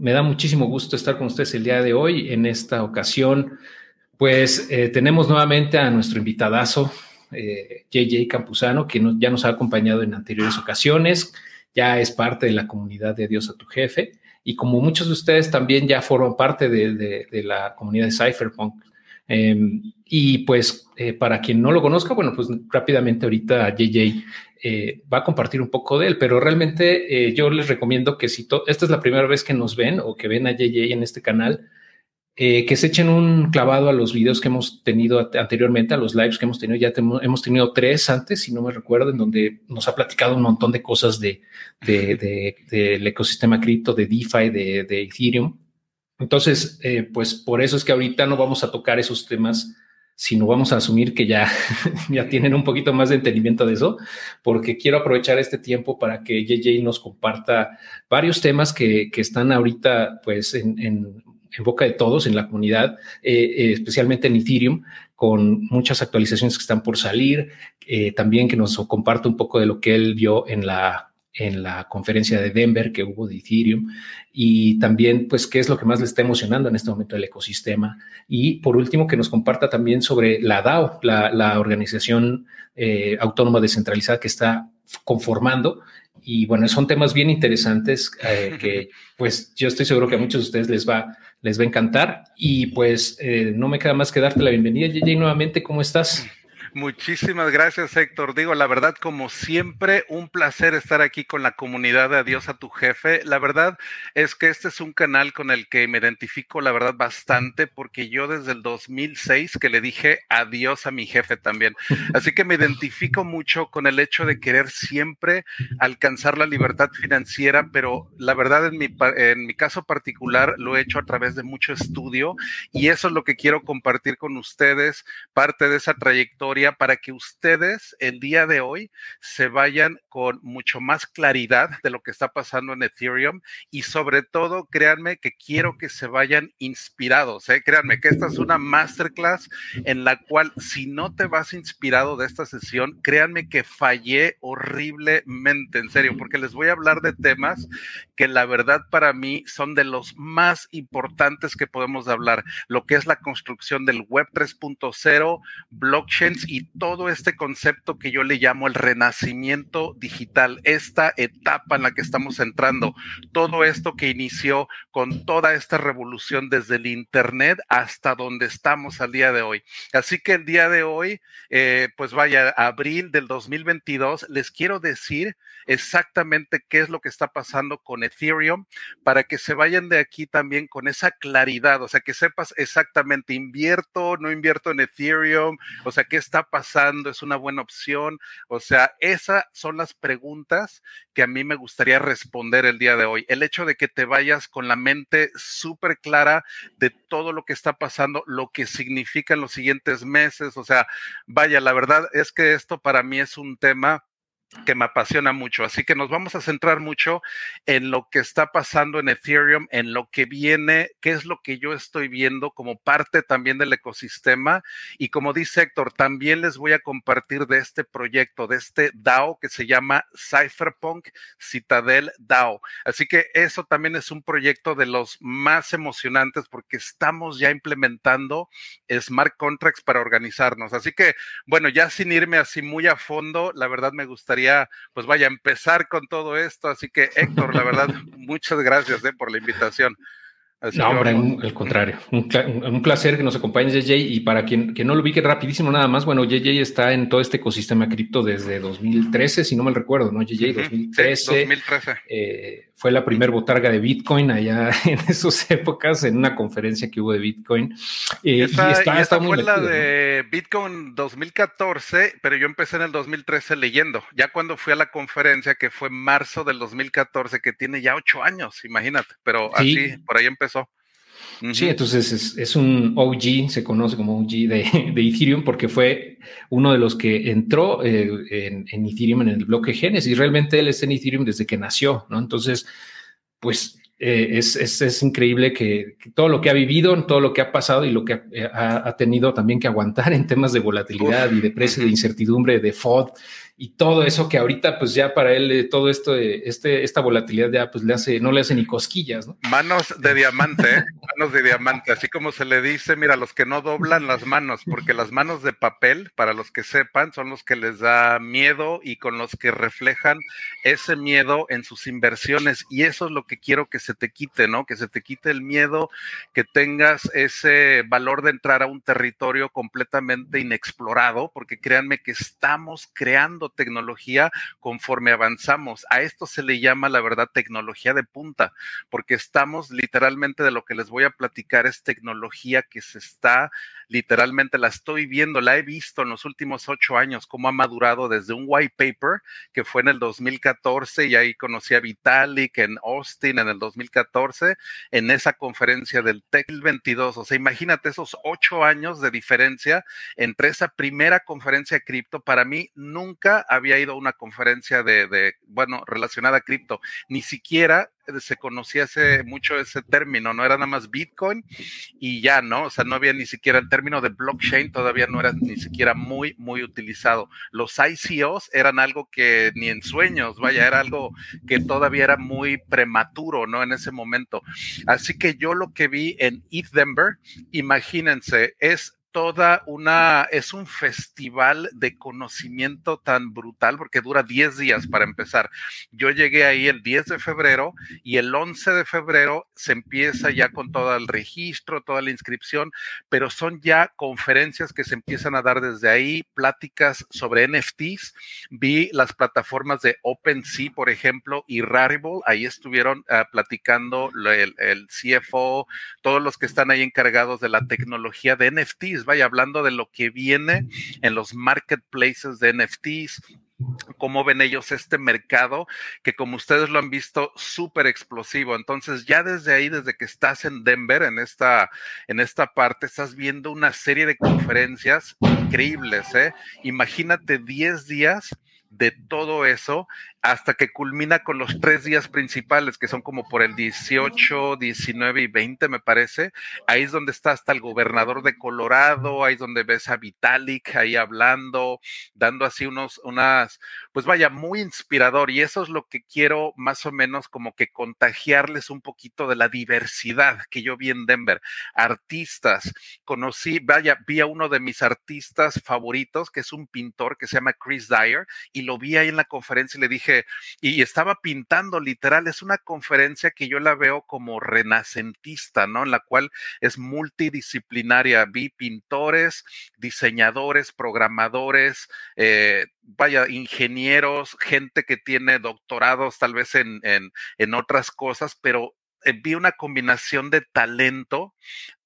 me da muchísimo gusto estar con ustedes el día de hoy. En esta ocasión, pues eh, tenemos nuevamente a nuestro invitadazo, JJ eh, Campuzano, que ya nos ha acompañado en anteriores ocasiones, ya es parte de la comunidad de Dios a tu jefe. Y como muchos de ustedes también ya forman parte de, de la comunidad de Cypherpunk, Em, y pues eh, para quien no lo conozca, bueno, pues rápidamente ahorita JJ eh, va a compartir un poco de él, pero realmente eh, yo les recomiendo que si esta es la primera vez que nos ven o que ven a JJ en este canal, que se echen un clavado a los videos que hemos tenido anteriormente, a los lives que hemos tenido. Ya hemos tenido tres antes, si no me recuerdo, en donde nos ha platicado un montón de cosas de, del ecosistema cripto, de DeFi, de, de Ethereum. Entonces, eh, pues por eso es que ahorita no vamos a tocar esos temas, sino vamos a asumir que ya, ya tienen un poquito más de entendimiento de eso, porque quiero aprovechar este tiempo para que JJ nos comparta varios temas que, que están ahorita pues en, en, en, boca de todos en la comunidad, eh, eh, especialmente en Ethereum, con muchas actualizaciones que están por salir, también que nos comparta un poco de lo que él vio en la en la conferencia de Denver que hubo de Ethereum y también pues qué es lo que más le está emocionando en este momento el ecosistema. Y por último que nos comparta también sobre la DAO, la, organización eh, autónoma descentralizada que está conformando. Y bueno, son temas bien interesantes eh, que pues yo estoy seguro que a muchos de ustedes les va, les va a encantar. Y pues eh, no me queda más que darte la bienvenida, JJ, nuevamente, ¿cómo estás? Muchísimas gracias, Héctor. Digo, la verdad, como siempre, un placer estar aquí con la comunidad de Adiós a tu jefe. La verdad es que este es un canal con el que me identifico, la verdad, bastante, porque yo desde el 2006 que le dije adiós a mi jefe también. Así que me identifico mucho con el hecho de querer siempre alcanzar la libertad financiera, pero la verdad, en mi, en mi caso particular, lo he hecho a través de mucho estudio y eso es lo que quiero compartir con ustedes, parte de esa trayectoria para que ustedes el día de hoy se vayan con mucho más claridad de lo que está pasando en Ethereum y sobre todo, créanme que quiero que se vayan inspirados, ¿eh? créanme que esta es una masterclass en la cual si no te vas inspirado de esta sesión, créanme que fallé horriblemente, en serio, porque les voy a hablar de temas que la verdad para mí son de los más importantes que podemos hablar, lo que es la construcción del Web 3.0, blockchains y todo este concepto que yo le llamo el renacimiento digital, esta etapa en la que estamos entrando, todo esto que inició con toda esta revolución desde el Internet hasta donde estamos al día de hoy. Así que el día de hoy, eh, pues vaya, abril del 2022, les quiero decir exactamente qué es lo que está pasando con Ethereum para que se vayan de aquí también con esa claridad, o sea, que sepas exactamente, invierto, no invierto en Ethereum, o sea, qué está pasando? ¿Es una buena opción? O sea, esas son las preguntas que a mí me gustaría responder el día de hoy. El hecho de que te vayas con la mente súper clara de todo lo que está pasando, lo que significa en los siguientes meses. O sea, vaya, la verdad es que esto para mí es un tema que me apasiona mucho. Así que nos vamos a centrar mucho en lo que está pasando en Ethereum, en lo que viene, qué es lo que yo estoy viendo como parte también del ecosistema. Y como dice Héctor, también les voy a compartir de este proyecto, de este DAO que se llama Cypherpunk Citadel DAO. Así que eso también es un proyecto de los más emocionantes porque estamos ya implementando smart contracts para organizarnos. Así que, bueno, ya sin irme así muy a fondo, la verdad me gustaría pues vaya, a empezar con todo esto. Así que, Héctor, la verdad, muchas gracias eh, por la invitación. no, hombre, al contrario. Un, placer que nos acompañes, JJ. Y para quien, que no lo ubique rapidísimo nada más, bueno, JJ está en todo este ecosistema cripto desde 2013, si no me recuerdo, ¿no? JJ, 2013. 2013. Eh, fue la primer botarga de Bitcoin allá en esas épocas, en una conferencia que hubo de Bitcoin. Eh, esta, y está, esta fue la de Bitcoin 2014, pero yo empecé en el 2013 leyendo. Ya cuando fui a la conferencia, que fue en marzo del 2014, que tiene ya ocho años, imagínate, pero así, por ahí empezó. Sí, entonces es, un OG, se conoce como OG de, Ethereum porque fue uno de los que entró eh, en, Ethereum en el bloque Genesis. Realmente él está en Ethereum desde que nació, ¿no? Entonces, pues eh, es, increíble que, todo lo que ha vivido, todo lo que ha pasado y lo que ha, tenido también que aguantar en temas de volatilidad y de precio, de incertidumbre, de FOD y todo eso que ahorita pues ya para él eh, todo esto, este, esta volatilidad ya pues le hace, no le hace ni cosquillas, ¿no? Manos de diamante, ¿eh? manos de diamante, así como se le dice, mira, los que no doblan las manos, porque las manos de papel, para los que sepan, son los que les da miedo y con los que reflejan ese miedo en sus inversiones y eso es lo que quiero que se te quite, ¿no? Que se te quite el miedo, que tengas ese valor de entrar a un territorio completamente inexplorado, porque créanme que estamos creando tecnología conforme avanzamos. A esto se le llama, la verdad, tecnología de punta, porque estamos literalmente de lo que les voy a platicar es tecnología que se está literalmente la estoy viendo, la he visto en los últimos ocho años, cómo ha madurado desde un white paper que fue en el 2014 y ahí conocí a Vitalik en Austin en el 2014, en esa conferencia del TEC 22. O sea, imagínate esos ocho años de diferencia entre esa primera conferencia cripto. Para mí nunca había ido a una conferencia de, bueno, relacionada a cripto, ni siquiera se conocía hace mucho ese término, no era nada más Bitcoin y ya, ¿no? O sea, no había ni siquiera el término de blockchain, todavía no era ni siquiera muy, muy utilizado. Los ICOs eran algo que ni en sueños, vaya, era algo que todavía era muy prematuro, ¿no? En ese momento. Así que yo lo que vi en ETH Denver, imagínense, es toda una, es un festival de conocimiento tan brutal porque dura 10 días para empezar. Yo llegué ahí el 10 de febrero y el 11 de febrero se empieza ya con todo el registro, toda la inscripción, pero son ya conferencias que se empiezan a dar desde ahí, pláticas sobre NFTs. Vi las plataformas de OpenSea, por ejemplo, y Rarible, ahí estuvieron uh, platicando el, el CFO, todos los que están ahí encargados de la tecnología de NFTs vaya hablando de lo que viene en los marketplaces de NFTs, cómo ven ellos este mercado que como ustedes lo han visto súper explosivo. Entonces ya desde ahí, desde que estás en Denver, en esta, en esta parte, estás viendo una serie de conferencias increíbles. ¿eh? Imagínate 10 días de todo eso hasta que culmina con los tres días principales, que son como por el 18, 19 y 20, me parece. Ahí es donde está hasta el gobernador de Colorado, ahí es donde ves a Vitalik ahí hablando, dando así unos, unas, pues vaya, muy inspirador. Y eso es lo que quiero más o menos como que contagiarles un poquito de la diversidad que yo vi en Denver. Artistas, conocí, vaya, vi a uno de mis artistas favoritos, que es un pintor que se llama Chris Dyer, y lo vi ahí en la conferencia y le dije, y estaba pintando literal, es una conferencia que yo la veo como renacentista, ¿no? En la cual es multidisciplinaria. Vi pintores, diseñadores, programadores, eh, vaya, ingenieros, gente que tiene doctorados tal vez en, en, en otras cosas, pero eh, vi una combinación de talento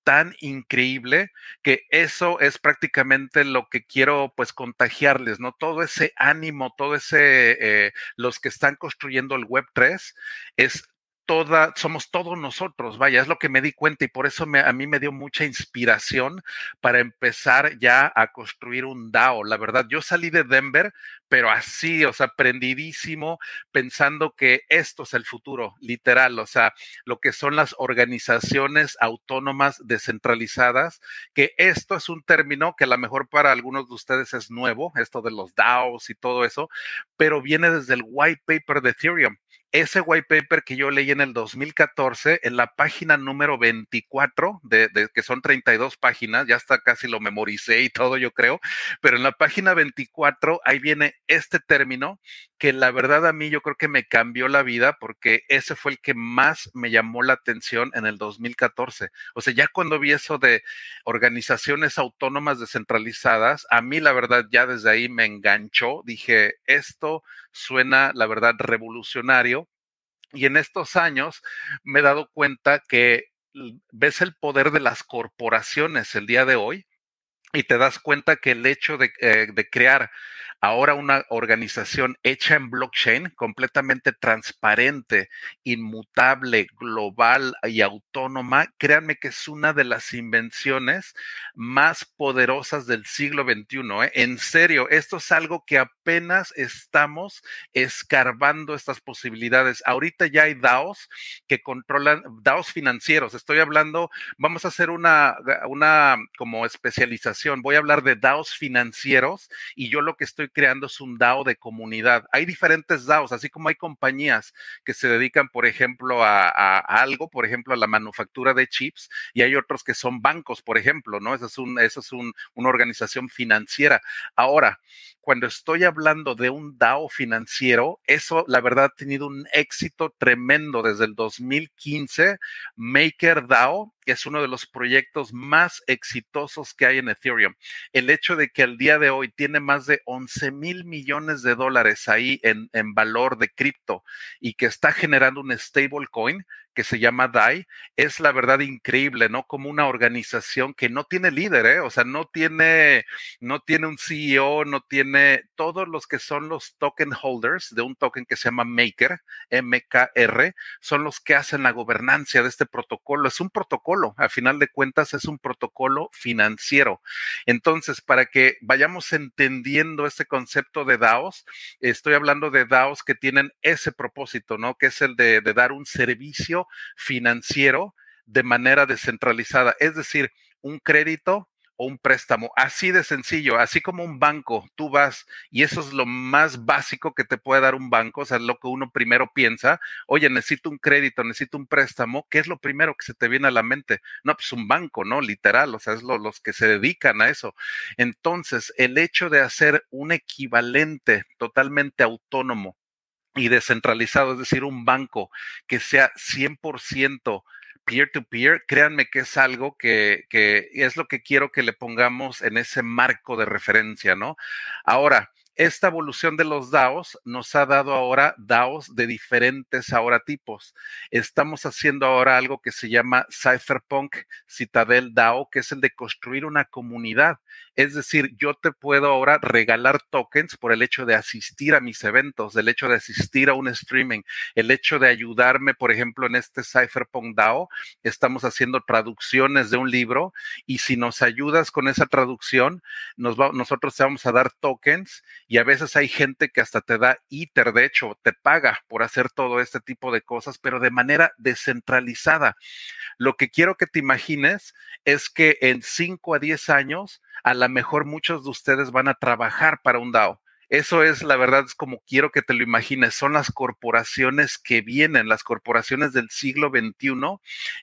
tan increíble que eso es prácticamente lo que quiero pues contagiarles, ¿no? Todo ese ánimo, todo ese, eh, los que están construyendo el Web 3 es toda, somos todos nosotros, vaya, es lo que me di cuenta y por eso a mí me dio mucha inspiración para empezar ya a construir un DAO. La verdad, yo salí de Denver, pero así, o sea, prendidísimo, pensando que esto es el futuro, literal, o sea, lo que son las organizaciones autónomas descentralizadas, que esto es un término que a lo mejor para algunos de ustedes es nuevo, esto de los DAOs y todo eso, pero viene desde el white paper de Ethereum ese white paper que yo leí en el 2014, en la página número 24, de, de, que son 32 páginas, ya hasta casi lo memoricé y todo, yo creo, pero en la página 24 ahí viene este término que la verdad a mí yo creo que me cambió la vida porque ese fue el que más me llamó la atención en el 2014. O sea, ya cuando vi eso de organizaciones autónomas descentralizadas, a mí la verdad ya desde ahí me enganchó, dije, esto suena la verdad revolucionario y en estos años me he dado cuenta que ves el poder de las corporaciones el día de hoy y te das cuenta que el hecho de, eh, de crear ahora una organización hecha en blockchain, completamente transparente, inmutable, global y autónoma, créanme que es una de las invenciones más poderosas del siglo XXI. ¿eh? En serio, esto es algo que apenas estamos escarbando estas posibilidades. Ahorita ya hay DAOs que controlan, DAOs financieros. Estoy hablando, vamos a hacer una, una como especialización. Voy a hablar de DAOs financieros y yo lo que estoy creando es un DAO de comunidad. Hay diferentes DAOs, así como hay compañías que se dedican, por ejemplo, a, algo, por ejemplo, a la manufactura de chips, y hay otros que son bancos, por ejemplo, ¿no? Esa es, un, eso es una organización financiera. Ahora, cuando estoy hablando de un DAO financiero, eso la verdad ha tenido un éxito tremendo desde el 2015. MakerDAO es uno de los proyectos más exitosos que hay en Ethereum. El hecho de que al día de hoy tiene más de 11 mil millones de dólares ahí en valor de cripto y que está generando un stablecoin, que se llama DAI, es la verdad increíble, ¿no? Como una organización que no tiene líder, ¿eh? O sea, no tiene, no tiene un CEO, no tiene todos los que son los token holders de un token que se llama Maker, MKR, son los que hacen la gobernancia de este protocolo. Es un protocolo, a final de cuentas es un protocolo financiero. Entonces, para que vayamos entendiendo este concepto de DAOs, estoy hablando de DAOs que tienen ese propósito, ¿no? Que es el de, de dar un servicio financiero de manera descentralizada, es decir, un crédito o un préstamo, así de sencillo, así como un banco, tú vas y eso es lo más básico que te puede dar un banco, o sea, lo que uno primero piensa, oye, necesito un crédito, necesito un préstamo, ¿qué es lo primero que se te viene a la mente? No, pues un banco, ¿no? Literal, o sea, es lo, los que se dedican a eso. Entonces, el hecho de hacer un equivalente totalmente autónomo y descentralizado, es decir, un banco que sea 100% peer-to-peer, créanme que es algo que, que, es lo que quiero que le pongamos en ese marco de referencia, ¿no? Ahora, esta evolución de los DAOs nos ha dado ahora DAOs de diferentes ahora tipos. Estamos haciendo ahora algo que se llama Cypherpunk Citadel DAO, que es el de construir una comunidad. Es decir, yo te puedo ahora regalar tokens por el hecho de asistir a mis eventos, el hecho de asistir a un streaming, el hecho de ayudarme, por ejemplo, en este Cypherpunk DAO, estamos haciendo traducciones de un libro y si nos ayudas con esa traducción, nos nosotros te vamos a dar tokens y a veces hay gente que hasta te da ITER, de hecho, te paga por hacer todo este tipo de cosas, pero de manera descentralizada. Lo que quiero que te imagines es que en 5 a 10 años, a lo mejor muchos de ustedes van a trabajar para un DAO. Eso es, la verdad, es como quiero que te lo imagines. Son las corporaciones que vienen, las corporaciones del siglo XXI.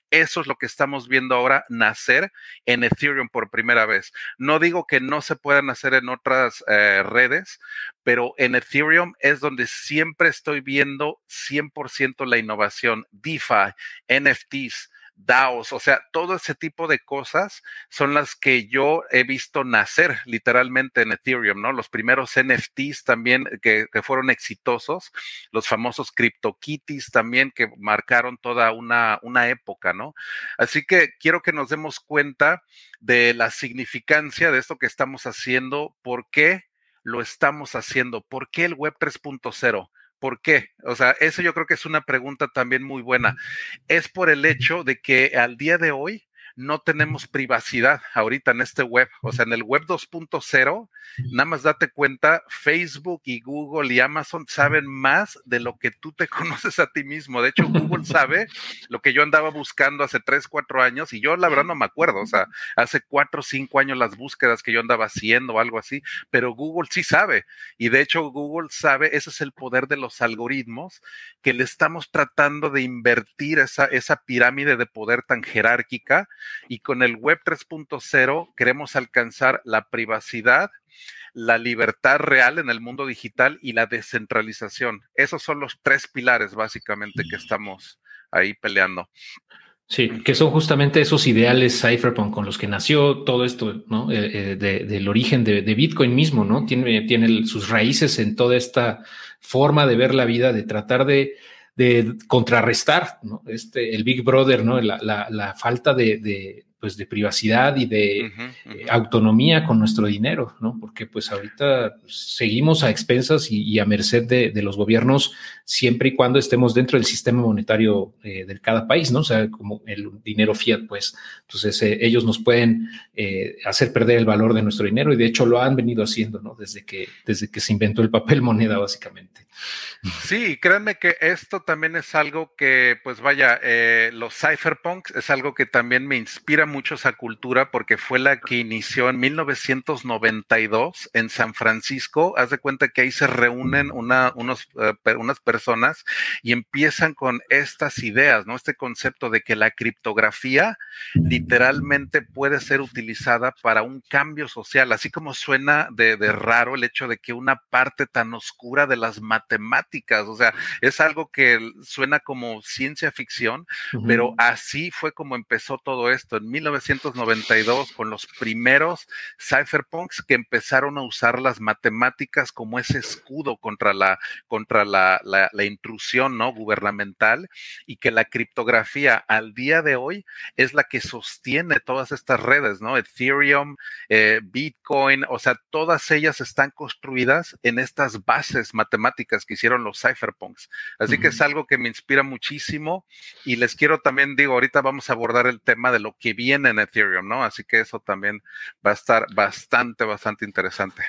Eso es lo que estamos viendo ahora nacer en Ethereum por primera vez. No digo que no se puedan hacer en otras eh, redes, pero en Ethereum es donde siempre estoy viendo 100% la innovación. DeFi, NFTs, DAOs, o sea, todo ese tipo de cosas son las que yo he visto nacer literalmente en Ethereum, ¿no? Los primeros NFTs también que, fueron exitosos, los famosos CryptoKitties también que marcaron toda una, una época, ¿no? Así que quiero que nos demos cuenta de la significancia de esto que estamos haciendo, por qué lo estamos haciendo, por qué el Web 3.0 ¿Por qué? O sea, eso yo creo que es una pregunta también muy buena. Es por el hecho de que al día de hoy no tenemos privacidad ahorita en este web. O sea, en el web 2.0, nada más date cuenta, Facebook y Google y Amazon saben más de lo que tú te conoces a ti mismo. De hecho, Google sabe lo que yo andaba buscando hace 3, 4 años y yo la verdad no me acuerdo. O sea, hace 4 o 5 años las búsquedas que yo andaba haciendo o algo así, pero Google sí sabe. Y de hecho, Google sabe, ese es el poder de los algoritmos que le estamos tratando de invertir esa, esa pirámide de poder tan jerárquica y con el Web 3.0 queremos alcanzar la privacidad, la libertad real en el mundo digital y la descentralización. Esos son los tres pilares básicamente que estamos ahí peleando. Sí, que son justamente esos ideales cypherpunk con los que nació todo esto, ¿no? Eh, eh, del origen de, Bitcoin mismo, ¿no? Tiene, tiene sus raíces en toda esta forma de ver la vida, de tratar de de contrarrestar ¿no? este, el Big Brother, ¿no? la, la, falta de, de, pues, de privacidad y de eh, autonomía con nuestro dinero, ¿no? porque pues ahorita seguimos a expensas y, a merced de, los gobiernos siempre y cuando estemos dentro del sistema monetario eh, de cada país, ¿no? o sea, como el dinero fiat, pues entonces eh, ellos nos pueden hacer perder el valor de nuestro dinero y de hecho lo han venido haciendo ¿no? desde, que, desde que se inventó el papel moneda básicamente. Sí, créanme que esto también es algo que, pues vaya, eh, los cypherpunks es algo que también me inspira mucho esa cultura porque fue la que inició en 1992 en San Francisco. Haz de cuenta que ahí se reúnen una, unos, eh, unas personas y empiezan con estas ideas, ¿no? Este concepto de que la criptografía literalmente puede ser utilizada para un cambio social, así como suena de, de raro el hecho de que una parte tan oscura de las matemáticas, o sea, es algo que suena como ciencia ficción, pero así fue como empezó todo esto, en 1992, con los primeros cypherpunks que empezaron a usar las matemáticas como ese escudo contra la, contra la, la, intrusión ¿no? gubernamental y que la criptografía al día de hoy es la que sostiene todas estas redes, ¿no? Ethereum, eh, Bitcoin, o sea, todas ellas están construidas en estas bases matemáticas que hicieron los cypherpunks. Así que es algo que me inspira muchísimo y les quiero también, digo, ahorita vamos a abordar el tema de lo que viene en Ethereum, ¿no? Así que eso también va a estar bastante, bastante interesante.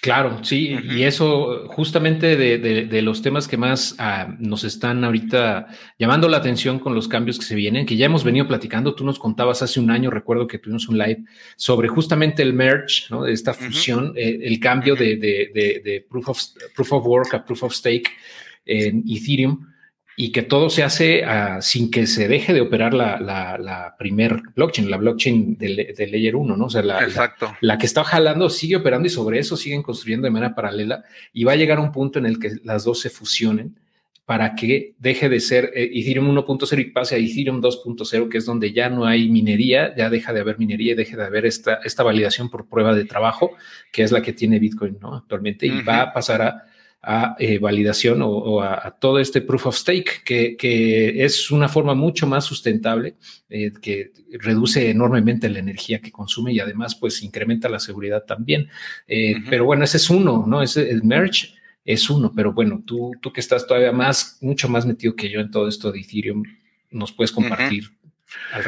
Claro, sí, y eso justamente de, los temas que más ah, nos están ahorita llamando la atención con los cambios que se vienen, que ya hemos venido platicando, tú nos contabas hace un año, recuerdo que tuvimos un live sobre justamente el merge, ¿no? De esta fusión, eh, el cambio de, proof, of, proof of work a proof of stake en Ethereum y que todo se hace uh, sin que se deje de operar la, la, la primer blockchain, la blockchain del, Layer 1, ¿no? O sea, la, Exacto. la, que está jalando sigue operando y sobre eso siguen construyendo de manera paralela y va a llegar un punto en el que las dos se fusionen para que deje de ser eh, Ethereum 1.0 y pase a Ethereum 2.0, que es donde ya no hay minería, ya deja de haber minería y deja de haber esta, esta validación por prueba de trabajo, que es la que tiene Bitcoin ¿no? actualmente, y va a pasar a a eh, validación o, a, todo este proof of stake, que, es una forma mucho más sustentable, eh, que reduce enormemente la energía que consume y además pues incrementa la seguridad también. Eh, pero bueno, ese es uno, ¿no? Ese, el merge es uno, pero bueno, tú, tú que estás todavía más, mucho más metido que yo en todo esto de Ethereum, nos puedes compartir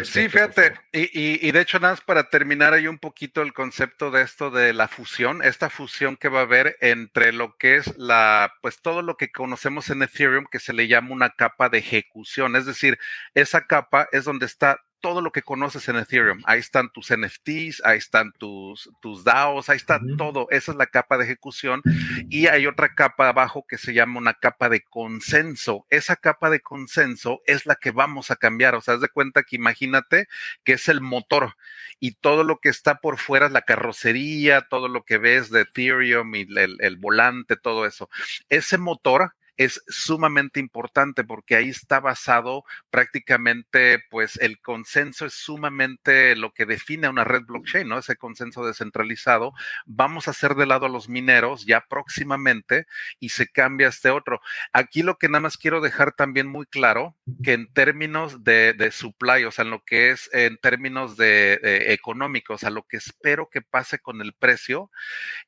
sí, fíjate, y, y, de hecho, nada más para terminar ahí un poquito el concepto de esto de la fusión, esta fusión que va a haber entre lo que es la, pues todo lo que conocemos en Ethereum, que se le llama una capa de ejecución, es decir, esa capa es donde está todo lo que conoces en Ethereum. Ahí están tus NFTs, ahí están tus, tus DAOs, ahí está todo. Esa es la capa de ejecución. Y hay otra capa abajo que se llama una capa de consenso. Esa capa de consenso es la que vamos a cambiar. O sea, haz de cuenta que imagínate que es el motor y todo lo que está por fuera es la carrocería, todo lo que ves de Ethereum y el, el volante, todo eso. Ese motor es sumamente importante porque ahí está basado prácticamente, pues el consenso es sumamente lo que define una red blockchain, ¿no? Ese consenso descentralizado. Vamos a hacer de lado a los mineros ya próximamente y se cambia este otro. Aquí lo que nada más quiero dejar también muy claro, que en términos de, supply, o sea, en lo que es en términos de, de económicos, a lo que espero que pase con el precio,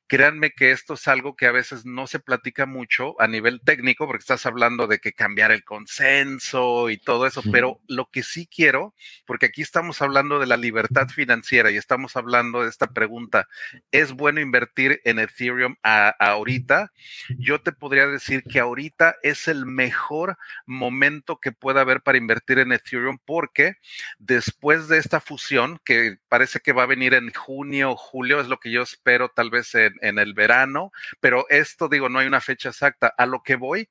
créanme que esto es algo que a veces no se platica mucho a nivel técnico porque estás hablando de que cambiar el consenso y todo eso, pero lo que sí quiero, porque aquí estamos hablando de la libertad financiera y estamos hablando de esta pregunta, ¿es bueno invertir en Ethereum ahorita? Yo te podría decir que ahorita es el mejor momento que pueda haber para invertir en Ethereum porque después de esta fusión, que parece que va a venir en junio o julio, es lo que yo espero tal vez en, en el verano, pero esto digo, no hay una fecha exacta. A lo que voy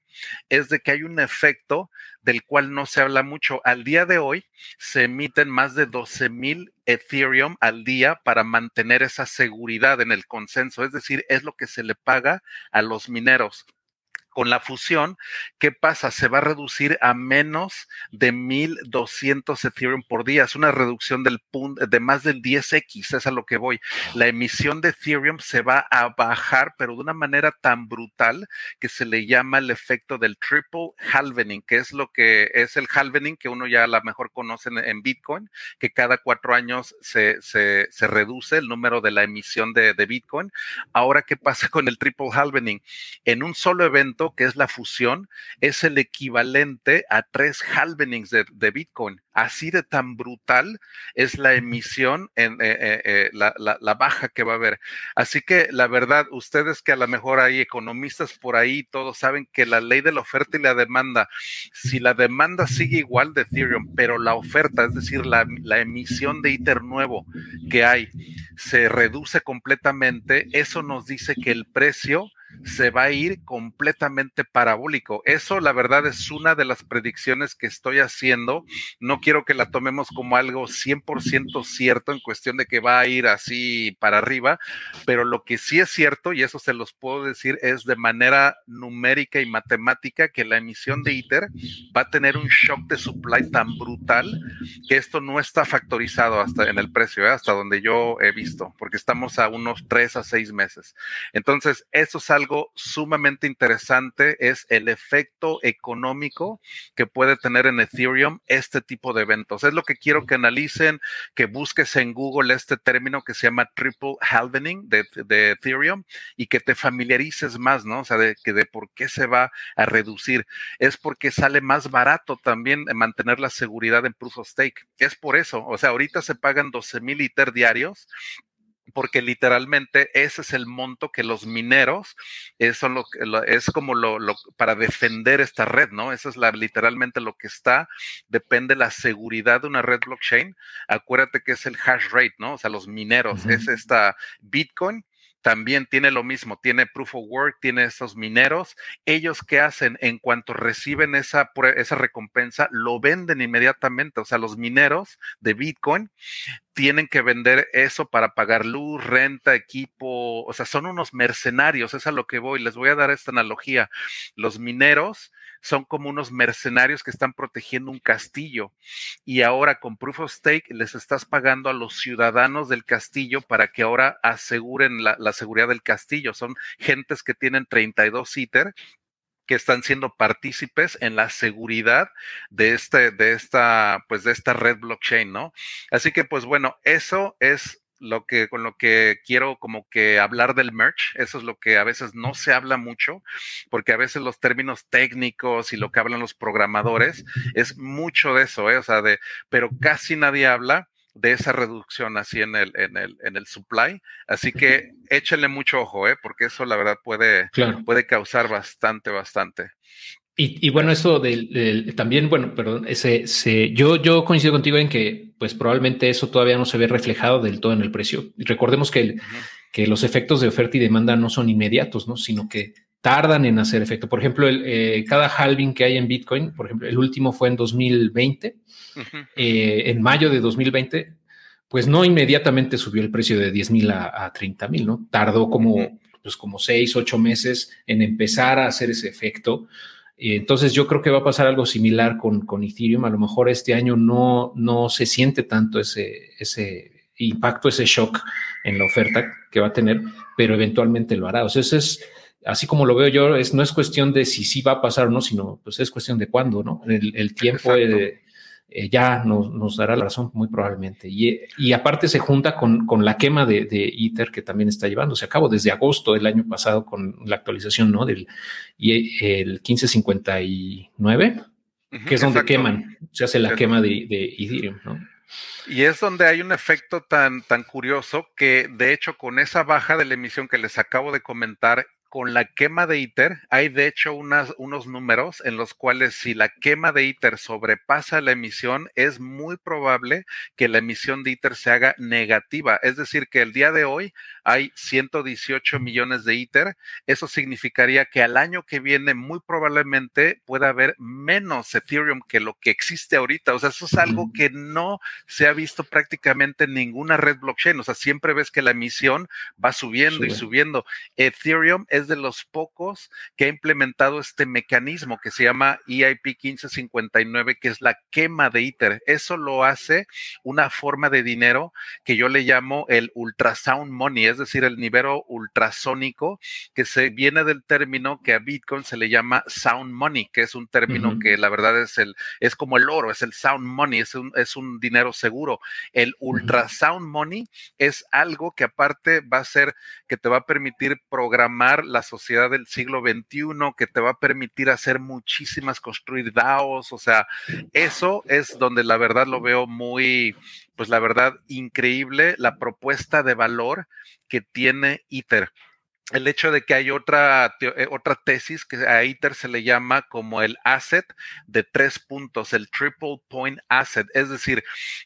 es de que hay un efecto del cual no se habla mucho. Al día de hoy se emiten más de 12 mil Ethereum al día para mantener esa seguridad en el consenso, es decir, es lo que se le paga a los mineros con la fusión, ¿qué pasa? Se va a reducir a menos de 1200 Ethereum por día. Es una reducción del punto de más del 10x, es a lo que voy. La emisión de Ethereum se va a bajar, pero de una manera tan brutal que se le llama el efecto del triple halvening, que es lo que es el halvening que uno ya a lo mejor conoce en, Bitcoin, que cada cuatro años se, se, se, reduce el número de la emisión de, de Bitcoin. Ahora, ¿qué pasa con el triple halvening? En un solo evento, que es la fusión es el equivalente a tres halvenings de, Bitcoin. Así de tan brutal es la emisión, en eh, eh, eh, la, baja que va a haber. Así que la verdad, ustedes que a lo mejor hay economistas por ahí, todos saben que la ley de la oferta y la demanda, si la demanda sigue igual de Ethereum, pero la oferta, es decir, la, la emisión de ITER nuevo que hay, se reduce completamente, eso nos dice que el precio se va a ir completamente parabólico. Eso, la verdad, es una de las predicciones que estoy haciendo. No quiero que la tomemos como algo 100% cierto en cuestión de que va a ir así para arriba, pero lo que sí es cierto, y eso se los puedo decir, es de manera numérica y matemática que la emisión de ITER va a tener un shock de supply tan brutal que esto no está factorizado hasta en el precio, ¿eh? hasta donde yo he visto, porque estamos a unos 3 a 6 meses. Entonces, eso es algo algo sumamente interesante es el efecto económico que puede tener en Ethereum este tipo de eventos. Es lo que quiero que analicen, que busques en Google este término que se llama triple halvening de, Ethereum y que te familiarices más, ¿no? O sea, de, que de por qué se va a reducir. Es porque sale más barato también mantener la seguridad en Proof of Stake. Es por eso. O sea, ahorita se pagan 12 mil ITER diarios porque literalmente ese es el monto que los mineros, eso lo, es como lo, para defender esta red, ¿no? Eso es la, literalmente lo que está, depende la seguridad de una red blockchain. Acuérdate que es el hash rate, ¿no? O sea, los mineros, es esta Bitcoin también tiene lo mismo, tiene proof of work, tiene esos mineros. Ellos qué hacen en cuanto reciben esa, esa recompensa, lo venden inmediatamente. O sea, los mineros de Bitcoin tienen que vender eso para pagar luz, renta, equipo. O sea, son unos mercenarios, es a lo que voy. Les voy a dar esta analogía. Los mineros son como unos mercenarios que están protegiendo un castillo y ahora con Proof of Stake les estás pagando a los ciudadanos del castillo para que ahora aseguren la, seguridad del castillo. Son gentes que tienen 32 ITER que están siendo partícipes en la seguridad de este, de esta, pues de esta red blockchain, ¿no? Así que, pues bueno, eso es lo que con lo que quiero como que hablar del merch, eso es lo que a veces no se habla mucho, porque a veces los términos técnicos y lo que hablan los programadores es mucho de eso, ¿eh? o sea, de, pero casi nadie habla de esa reducción así en el, en el, en el supply. Así que échenle mucho ojo, ¿eh? porque eso la verdad puede, puede causar bastante, bastante. Y, bueno, eso del, también, bueno, perdón, ese, yo, yo coincido contigo en que pues probablemente eso todavía no se ve reflejado del todo en el precio. recordemos que, que los efectos de oferta y demanda no son inmediatos, ¿no? sino que tardan en hacer efecto. Por ejemplo, el, eh, cada halving que hay en Bitcoin, por ejemplo, el último fue en 2020, eh, en mayo de 2020, pues no inmediatamente subió el precio de 10 mil a, a 30 mil, ¿no? Tardó como, pues como seis, ocho meses en empezar a hacer ese efecto. Entonces yo creo que va a pasar algo similar con, con Ethereum. A lo mejor este año no, no se siente tanto ese, ese impacto, ese shock en la oferta que va a tener, pero eventualmente lo hará. O sea, eso es, así como lo veo yo, es, no es cuestión de si sí va a pasar o no, sino pues es cuestión de cuándo, ¿no? El, tiempo de, eh, ya nos, dará la razón muy probablemente. Y, aparte se junta con, la quema de, de, ITER que también está llevándose a cabo desde agosto del año pasado con la actualización ¿no? del y el 1559, que es donde queman, se hace la quema de, de Ethereum. ¿no? Y es donde hay un efecto tan, tan curioso que, de hecho, con esa baja de la emisión que les acabo de comentar, con la quema de ITER, hay de hecho unos números en los cuales si la quema de ITER sobrepasa la emisión, es muy probable que la emisión de ITER se haga negativa. Es decir, que el día de hoy hay 118 millones de ITER. Eso significaría que al año que viene muy probablemente pueda haber menos Ethereum que lo que existe ahorita. O sea, eso es algo que no se ha visto prácticamente en ninguna red blockchain. O sea, siempre ves que la emisión va subiendo y subiendo. Ethereum es de los pocos que ha implementado este mecanismo que se llama EIP 1559, que es la quema de ITER. Eso lo hace una forma de dinero que yo le llamo el ultrasound money, es decir, el nivel ultrasónico, que se viene del término que a Bitcoin se le llama sound money, que es un término que la verdad es el, es como el oro, es el sound money, es un, es un dinero seguro. El ultrasound money es algo que aparte va a ser que te va a permitir programar la sociedad del siglo XXI que te va a permitir hacer muchísimas, construir DAOs, o sea, eso es donde la verdad lo veo muy, pues la verdad, increíble la propuesta de valor que tiene ITER el hecho de que hay otra, eh, otra tesis que a ITER se le llama como el asset de tres puntos, el triple point asset, es decir,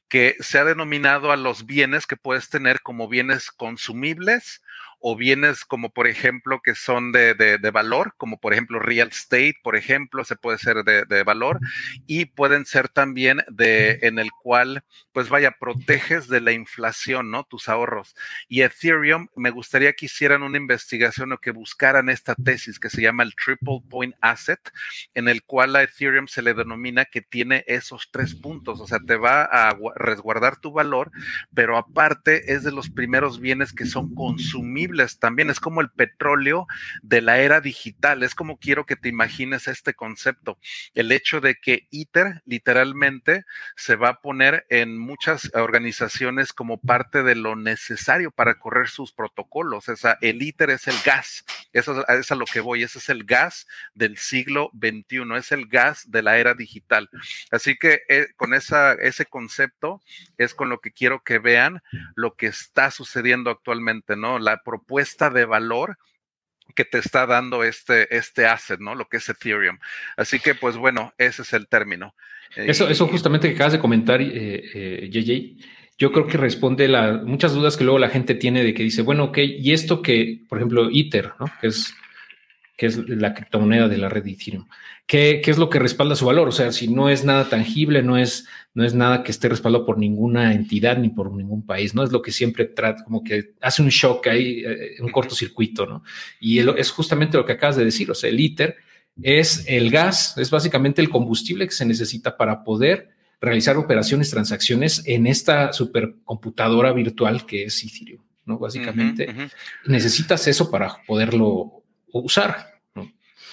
que se ha denominado a los bienes que puedes tener como bienes consumibles o bienes como por ejemplo que son de, de, valor, como por ejemplo real estate, por ejemplo, se puede ser de, de, valor y pueden ser también de en el cual pues vaya, proteges de la inflación, ¿no? Tus ahorros. Y Ethereum, me gustaría que hicieran una investigación o que buscaran esta tesis que se llama el Triple Point Asset, en el cual a Ethereum se le denomina que tiene esos tres puntos, o sea, te va a resguardar tu valor, pero aparte es de los primeros bienes que son consumibles también, es como el petróleo de la era digital, es como quiero que te imagines este concepto, el hecho de que ITER literalmente se va a poner en muchas organizaciones como parte de lo necesario para correr sus protocolos. Esa, el ITER es el gas, eso es a lo que voy, ese es el gas del siglo XXI, es el gas de la era digital. Así que eh, con esa, ese concepto es con lo que quiero que vean lo que está sucediendo actualmente, ¿no? La propuesta de valor que te está dando este, este asset, ¿no? Lo que es Ethereum. Así que, pues bueno, ese es el término. Eso, eso justamente que acabas de comentar, eh, eh, JJ, yo creo que responde a muchas dudas que luego la gente tiene de que dice, bueno, ok, y esto que, por ejemplo, Ether, ¿no? Que es, que es la criptomoneda de la red Ethereum, ¿qué, ¿qué, es lo que respalda su valor? O sea, si no es nada tangible, no es, no es nada que esté respaldado por ninguna entidad ni por ningún país, ¿no? Es lo que siempre trata, como que hace un shock ahí, eh, un cortocircuito, ¿no? Y es justamente lo que acabas de decir, o sea, el Ether es el gas, es básicamente el combustible que se necesita para poder realizar operaciones, transacciones en esta supercomputadora virtual que es Ethereum, ¿no? Básicamente necesitas eso para poderlo usar.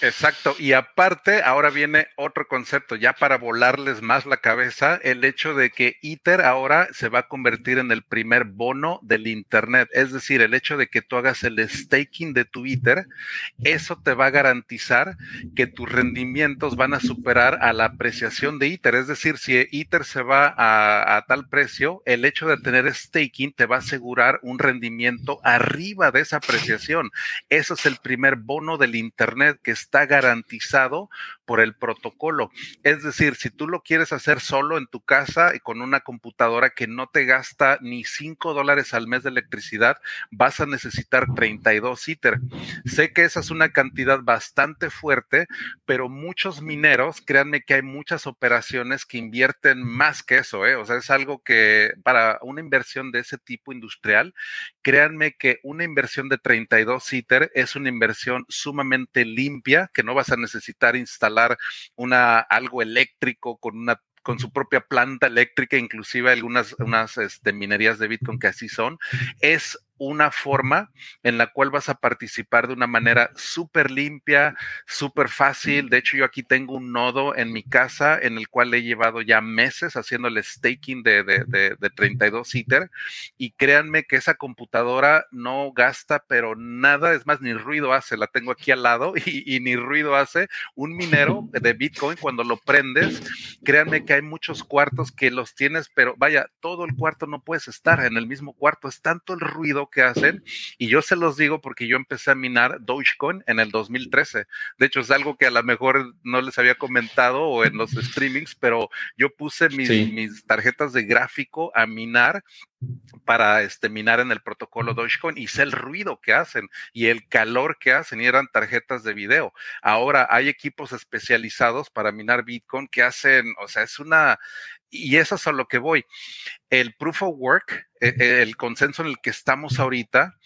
Exacto, y aparte ahora viene otro concepto, ya para volarles más la cabeza, el hecho de que ITER ahora se va a convertir en el primer bono del Internet, es decir, el hecho de que tú hagas el staking de tu ITER, eso te va a garantizar que tus rendimientos van a superar a la apreciación de ITER, es decir, si ITER se va a, tal precio, el hecho de tener staking te va a asegurar un rendimiento arriba de esa apreciación. Eso es el primer bono del Internet que está garantizado por el protocolo. Es decir, si tú lo quieres hacer solo en tu casa y con una computadora que no te gasta ni 5 dólares al mes de electricidad, vas a necesitar 32 ITER. Sé que esa es una cantidad bastante fuerte, pero muchos mineros, créanme que hay muchas operaciones que invierten más que eso, ¿eh? o sea, es algo que para una inversión de ese tipo industrial, créanme que una inversión de 32 ITER es una inversión sumamente limpia que no vas a necesitar instalar una, algo eléctrico con una con su propia planta eléctrica, inclusive algunas unas, este, minerías de Bitcoin que así son, es una forma en la cual vas a participar de una manera súper limpia, súper fácil. De hecho, yo aquí tengo un nodo en mi casa en el cual he llevado ya meses haciendo el staking de, de, de, 32 ITER y créanme que esa computadora no gasta, pero nada, es más, ni ruido hace. La tengo aquí al lado y, y ni ruido hace. Un minero de Bitcoin, cuando lo prendes, créanme que hay muchos cuartos que los tienes, pero vaya, todo el cuarto no puedes estar en el mismo cuarto. Es tanto el ruido que hacen. Y yo se los digo porque yo empecé a minar Dogecoin en el 2013. De hecho, es algo que a lo mejor no les había comentado o en los streamings, pero yo puse mis, mis tarjetas de gráfico a minar para este, minar en el protocolo Dogecoin y sé el ruido que hacen y el calor que hacen y eran tarjetas de video. Ahora hay equipos especializados para minar Bitcoin que hacen, o sea, es una, y eso es a lo que voy. El proof of work, e, e, el consenso en el que estamos ahorita,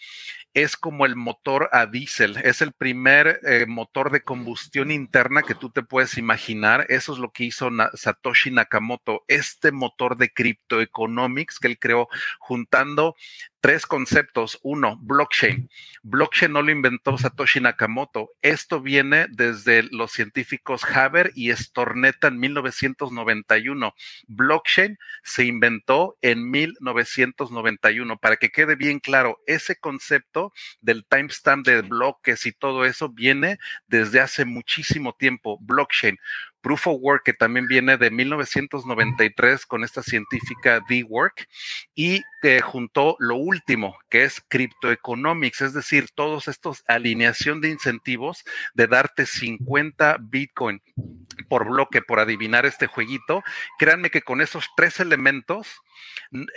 es como el motor a diésel, es el primer eh, motor de combustión interna que tú te puedes imaginar. Eso es lo que hizo Satoshi Nakamoto, este motor de criptoeconomics que él creó juntando tres conceptos. Uno, blockchain. Blockchain no lo inventó Satoshi Nakamoto. Esto viene desde los científicos Haber y Stornetta en 1991. Blockchain se inventó en 1991. Para que quede bien claro, ese concepto del timestamp de bloques y todo eso viene desde hace muchísimo tiempo. Blockchain. Proof of Work, que también viene de 1993 con esta científica D-Work, y que juntó lo último, que es Cryptoeconomics, es decir, todos estos alineación de incentivos de darte 50 Bitcoin por bloque por adivinar este jueguito. Créanme que con esos tres elementos,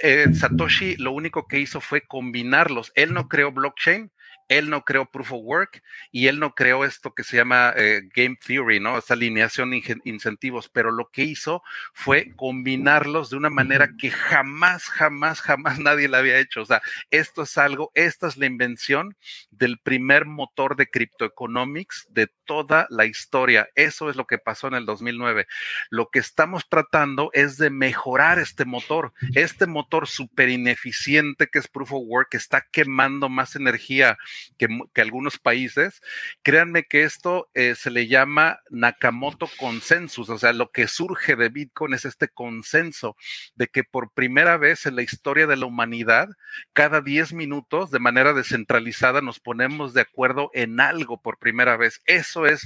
eh, Satoshi lo único que hizo fue combinarlos. Él no creó blockchain, él no creó Proof of Work y él no creó esto que se llama eh, Game Theory, ¿no? Esa alineación de incentivos, pero lo que hizo fue combinarlos de una manera que jamás, jamás, jamás nadie la había hecho. O sea, esto es algo, esta es la invención del primer motor de criptoeconomics de toda la historia. Eso es lo que pasó en el 2009. Lo que estamos tratando es de mejorar este motor. Este motor súper ineficiente que es Proof of Work, que está quemando más energía que, algunos países. Créanme que esto eh, se le llama Nakamoto Consensus, o sea, lo que surge de Bitcoin es este consenso de que por primera vez en la historia de la humanidad, cada 10 minutos, de manera descentralizada, nos ponemos de acuerdo en algo por primera vez. Eso es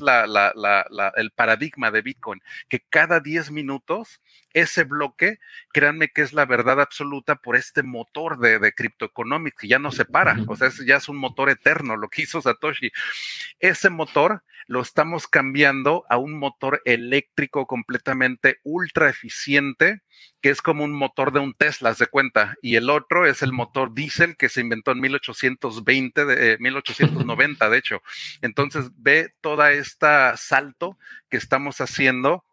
el paradigma de Bitcoin, que cada 10 minutos ese bloque, créanme que es la verdad absoluta por este motor de, de que ya no se para, o sea, ya es un motor eterno, lo que hizo Satoshi. Ese motor lo estamos cambiando a un motor eléctrico completamente ultra eficiente, que es como un motor de un Tesla, de cuenta, y el otro es el motor diésel que se inventó en 1820, de, 1890, eh, de hecho. Entonces, ve toda esta salto que estamos haciendo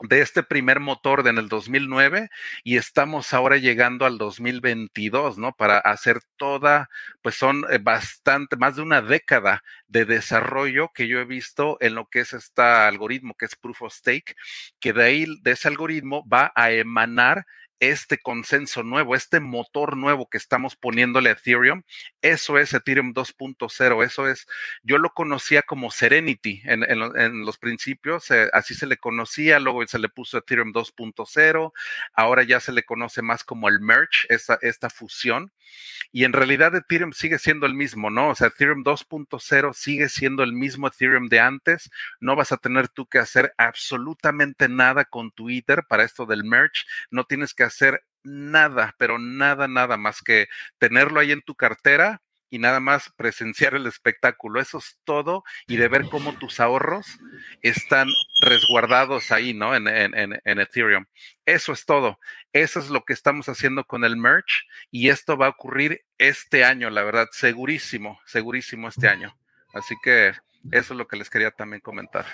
de este primer motor en el 2009 y estamos ahora llegando al 2022, ¿no? Para hacer toda, pues son eh, bastante, más de una década de desarrollo que yo he visto en lo que es este algoritmo, que es Proof of Stake, que de ahí, de ese algoritmo va a emanar este consenso nuevo, este motor nuevo que estamos poniéndole a Ethereum, eso es Ethereum 2.0, eso es, yo lo conocía como Serenity en, los principios, eh, así se le conocía, luego se le puso Ethereum 2.0, ahora ya se le conoce más como el merge, esta, esta fusión, y en realidad Ethereum sigue siendo el mismo, ¿no? O sea, Ethereum 2.0 sigue siendo el mismo Ethereum de antes, no vas a tener tú que hacer absolutamente nada con Twitter para esto del merge, no tienes que hacer nada, pero nada, nada más que tenerlo ahí en tu cartera y nada más presenciar el espectáculo. Eso es todo y de ver cómo tus ahorros están resguardados ahí, ¿no? En, en, Ethereum. Eso es todo. Eso es lo que estamos haciendo con el merch y esto va a ocurrir este año, la verdad, segurísimo, segurísimo este año. Así que eso es lo que les quería también comentar.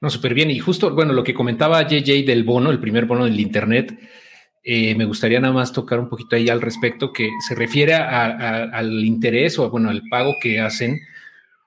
No, súper bien. Y justo, bueno, lo que comentaba JJ del bono, el primer bono del Internet, eh, me gustaría nada más tocar un poquito ahí al respecto, que se refiere al interés o, bueno, al pago que hacen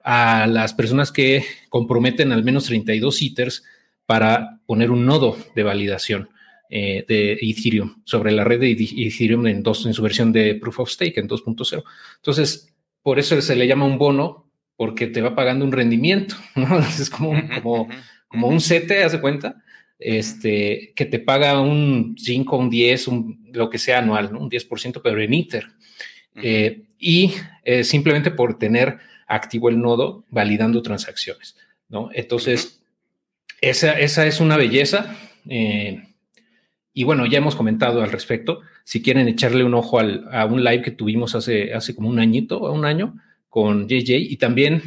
a las personas que comprometen al menos 32 ITERs para poner un nodo de validación eh, de Ethereum sobre la red de Ethereum en, dos, en su versión de Proof of Stake en 2.0. Entonces, por eso se le llama un bono, porque te va pagando un rendimiento, ¿no? Es como, como, como un CETE, hace cuenta, este, que te paga un 5, un 10, un, lo que sea anual, ¿no? un 10%, pero en ITER. Eh, y eh, simplemente por tener activo el nodo validando transacciones, ¿no? Entonces, esa, esa, es una belleza. Eh, y bueno, ya hemos comentado al respecto. Si quieren echarle un ojo al, a un live que tuvimos hace, hace como un añito, un año, con JJ, y también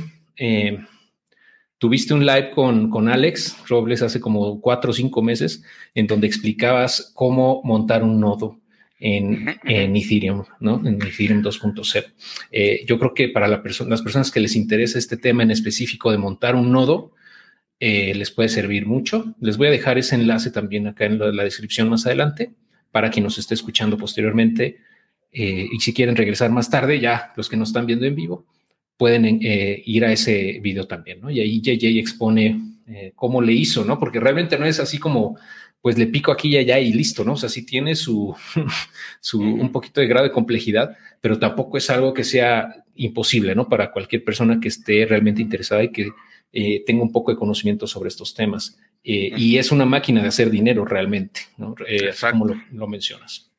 Tuviste un live con, con Alex Robles hace como cuatro o cinco meses en donde explicabas cómo montar un nodo en, en Ethereum, ¿no? En Ethereum 2.0. Eh, yo creo que para la las personas que les interesa este tema en específico de montar un nodo, eh, les puede servir mucho. Les voy a dejar ese enlace también acá en la, descripción más adelante para quien nos esté escuchando posteriormente. Eh, y si quieren regresar más tarde, ya los que nos están viendo en vivo, pueden eh, ir a ese video también, ¿no? Y ahí JJ expone eh, cómo le hizo, ¿no? Porque realmente no es así como, pues le pico aquí y allá y listo, ¿no? O sea, sí tiene su, su un poquito de grado de complejidad, pero tampoco es algo que sea imposible, ¿no? Para cualquier persona que esté realmente interesada y que eh, tenga un poco de conocimiento sobre estos temas. Eh, y es una máquina de hacer dinero realmente, ¿no? Como lo mencionas.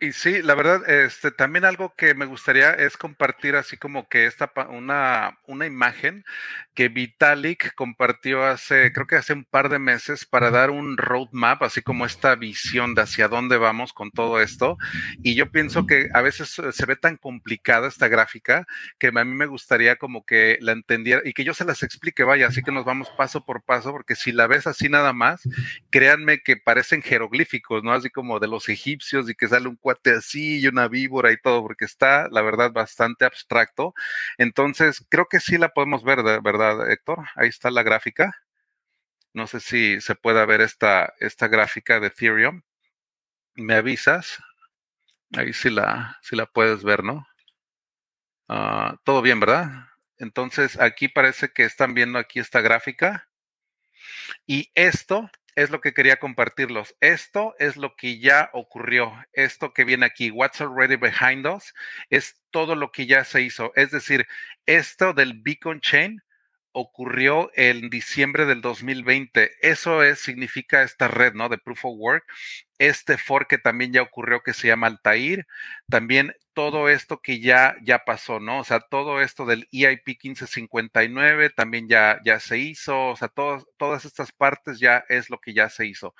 Y sí, la verdad, este, también algo que me gustaría es compartir así como que esta una, una imagen que Vitalik compartió hace, creo que hace un par de meses para dar un roadmap, así como esta visión de hacia dónde vamos con todo esto. Y yo pienso que a veces se ve tan complicada esta gráfica que a mí me gustaría como que la entendiera y que yo se las explique, vaya, así que nos vamos paso por paso, porque si la ves así nada más, créanme que parecen jeroglíficos, ¿no? Así como de los egipcios y que sale un así y una víbora y todo, porque está, la verdad, bastante abstracto. Entonces, creo que sí la podemos ver, ¿verdad, Héctor? Ahí está la gráfica. No sé si se puede ver esta, esta gráfica de Ethereum. ¿Me avisas? Ahí sí la, la puedes ver, ¿no? Ah, todo bien, ¿verdad? Entonces, aquí parece que están viendo aquí esta gráfica. Y esto es lo que quería compartirlos. Esto es lo que ya ocurrió. Esto que viene aquí, what's already behind us, es todo lo que ya se hizo. Es decir, esto del Beacon Chain ocurrió en diciembre del 2020. Eso es, significa esta red, ¿no? De Proof of Work. Este fork que también ya ocurrió que se llama Altair. También todo esto que ya, ya pasó, ¿no? O sea, todo esto del EIP 1559 también ya, ya se hizo. O sea, todas estas partes ya es lo que ya se hizo.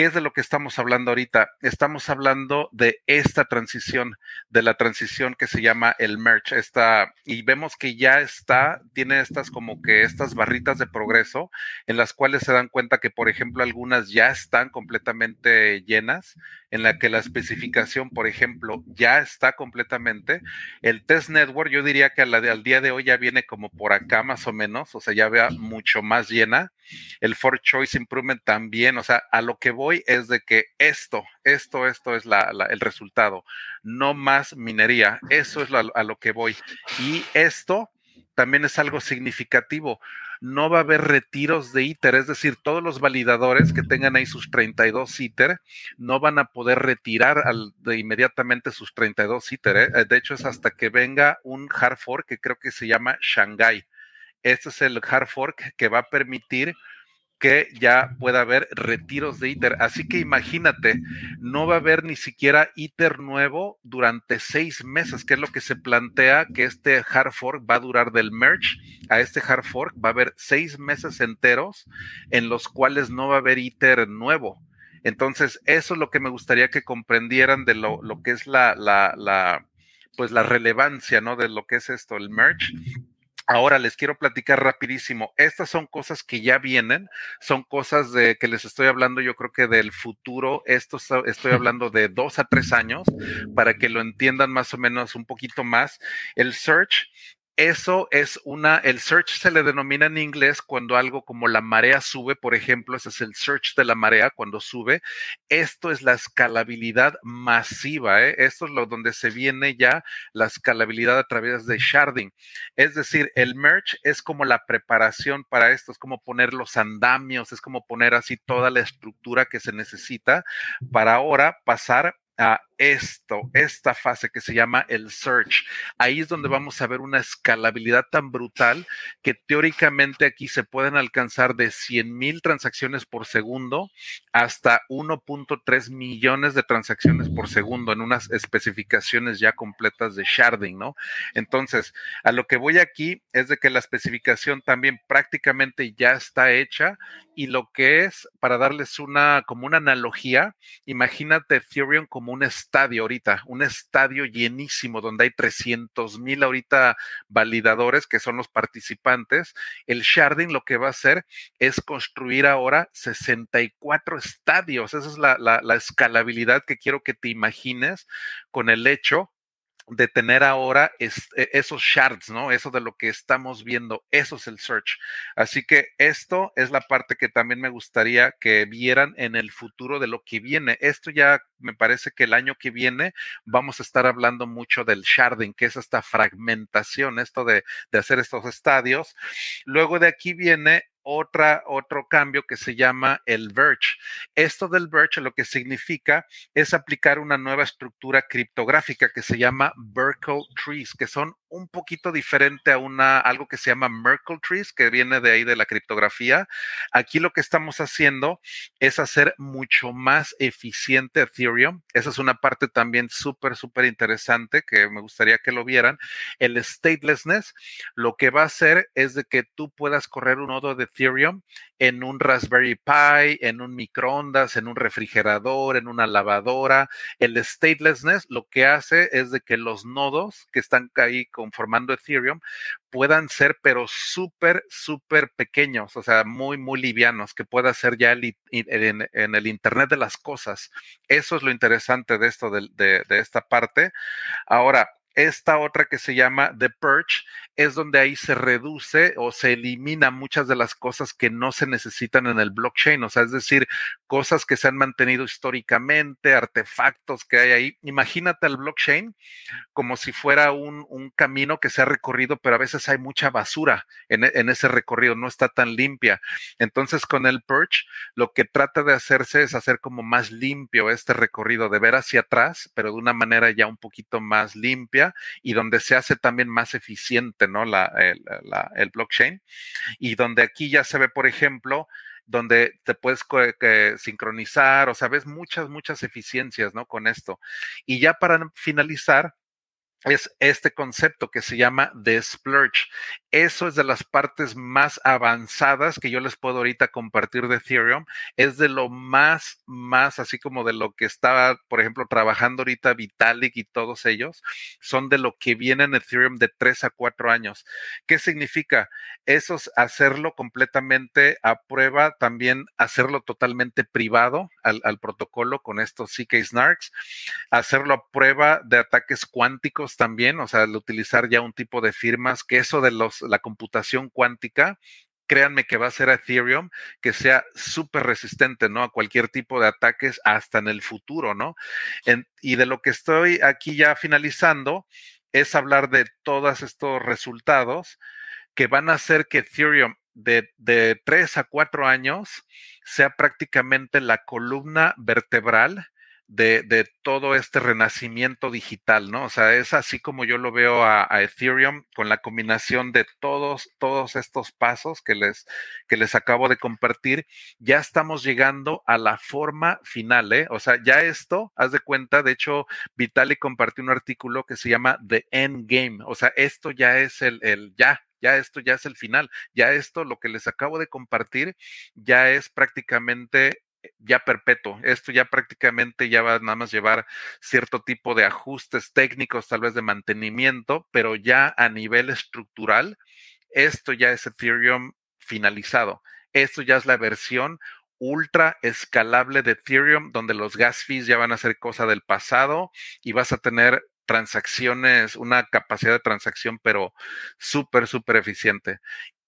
¿Qué es de lo que estamos hablando ahorita? Estamos hablando de esta transición, de la transición que se llama el merge. Esta, y vemos que ya está, tiene estas como que estas barritas de progreso en las cuales se dan cuenta que, por ejemplo, algunas ya están completamente llenas, en la que la especificación, por ejemplo, ya está completamente. El test network, yo diría que al día de hoy ya viene como por acá más o menos, o sea, ya vea mucho más llena. El for choice improvement también, o sea, a lo que voy es de que esto, esto, esto es el resultado, no más minería, eso es a lo que voy. Y esto también es algo significativo. No va a haber retiros de ITER, es decir, todos los validadores que tengan ahí sus 32 ITER no van a poder retirar de inmediatamente sus 32 ITER. ¿eh? De hecho, es hasta que venga un hard fork que creo que se llama Shanghai. Este es el hard fork que va a permitir que ya pueda haber retiros de ITER. Así que imagínate, no va a haber ni siquiera ITER nuevo durante seis meses, que es lo que se plantea que este hard fork va a durar del merge a este hard fork. Va a haber seis meses enteros en los cuales no va a haber ITER nuevo. Entonces, eso es lo que me gustaría que comprendieran de lo, que es la, la, la, pues la relevancia, ¿no? De lo que es esto, el merge Ahora les quiero platicar rapidísimo. Estas son cosas que ya vienen, son cosas de que les estoy hablando, yo creo que del futuro. Esto estoy hablando de dos a tres años para que lo entiendan más o menos un poquito más. El search eso es una, el search se le denomina en inglés cuando algo como la marea sube, por ejemplo, ese es el search de la marea cuando sube. Esto es la escalabilidad masiva, ¿eh? esto es lo donde se viene ya la escalabilidad a través de sharding. Es decir, el merge es como la preparación para esto, es como poner los andamios, es como poner así toda la estructura que se necesita para ahora pasar a esto, esta fase que se llama el search. Ahí es donde vamos a ver una escalabilidad tan brutal que teóricamente aquí se pueden alcanzar de 100 mil transacciones por segundo hasta 1.3 millones de transacciones por segundo en unas especificaciones ya completas de sharding, ¿no? Entonces, a lo que voy aquí es de que la especificación también prácticamente ya está hecha y lo que es, para darles una, como una analogía, imagínate Ethereum como un estadio ahorita, un estadio llenísimo donde hay 300 mil ahorita validadores que son los participantes. El sharding lo que va a hacer es construir ahora 64 estadios. Esa es la, la escalabilidad que quiero que te imagines con el hecho de tener ahora e, esos shards, ¿no? Eso de lo que estamos viendo, eso es el search. Así que esto es la parte que también me gustaría que vieran en el futuro de lo que viene. Esto ya me parece que el año que viene vamos a estar hablando mucho del sharding, que es esta fragmentación, esto de, de hacer estos estadios. Luego de aquí viene otra, otro cambio que se llama el Verge. Esto del Verge lo que significa es aplicar una nueva estructura criptográfica que se llama Merkle Trees, que son un poquito diferente a una, algo que se llama Merkle Trees, que viene de ahí de la criptografía. Aquí lo que estamos haciendo es hacer mucho más eficiente Ethereum. Esa es una parte también súper, súper interesante que me gustaría que lo vieran. El statelessness lo que va a hacer es de que tú puedas correr un nodo de Ethereum en un Raspberry Pi, en un microondas, en un refrigerador, en una lavadora. El statelessness lo que hace es de que los nodos que están ahí conformando Ethereum puedan ser, pero súper, súper pequeños, o sea, muy, muy livianos, que pueda ser ya en, el Internet de las cosas. Eso es lo interesante de esto, de, de esta parte. Ahora, esta otra que se llama The Purge es donde ahí se reduce o se elimina muchas de las cosas que no se necesitan en el blockchain, o sea, es decir, cosas que se han mantenido históricamente, artefactos que hay ahí. Imagínate el blockchain como si fuera un, camino que se ha recorrido, pero a veces hay mucha basura en, en, ese recorrido, no está tan limpia. Entonces, con el Purge, lo que trata de hacerse es hacer como más limpio este recorrido, de ver hacia atrás, pero de una manera ya un poquito más limpia y donde se hace también más eficiente, ¿no? La, el, blockchain. Y donde aquí ya se ve, por ejemplo, donde te puedes sincronizar, o sea, ves muchas, muchas eficiencias, ¿no? Con esto. Y ya para finalizar, es este concepto que se llama The Splurge. Eso es de las partes más avanzadas que yo les puedo ahorita compartir de Ethereum. Es de lo más, más, así como de lo que estaba, por ejemplo, trabajando ahorita Vitalik y todos ellos, son de lo que viene en Ethereum de tres a cuatro años. ¿Qué significa? Eso es hacerlo completamente a prueba, también hacerlo totalmente privado al, protocolo con estos CK Snarks, hacerlo a prueba de ataques cuánticos también, o sea, al utilizar ya un tipo de firmas, que eso de los, la computación cuántica, créanme que va a ser Ethereum que sea súper resistente, ¿no? A cualquier tipo de ataques hasta en el futuro, ¿no? y de lo que estoy aquí ya finalizando es hablar de todos estos resultados que van a hacer que Ethereum de, de tres a cuatro años sea prácticamente la columna vertebral de, todo este renacimiento digital, ¿no? O sea, es así como yo lo veo a, Ethereum con la combinación de todos, todos estos pasos que les, que les acabo de compartir. Ya estamos llegando a la forma final, ¿eh? O sea, ya esto, haz de cuenta, de hecho, Vitali compartió un artículo que se llama The End Game. O sea, esto ya es el, el ya, ya esto ya es el final, ya esto, lo que les acabo de compartir, ya es prácticamente ya perpetuo. Esto ya prácticamente ya va nada más llevar cierto tipo de ajustes técnicos, tal vez de mantenimiento, pero ya a nivel estructural, esto ya es Ethereum finalizado. Esto ya es la versión ultra escalable de Ethereum, donde los gas fees ya van a ser cosa del pasado y vas a tener transacciones, una capacidad de transacción, pero súper, súper eficiente.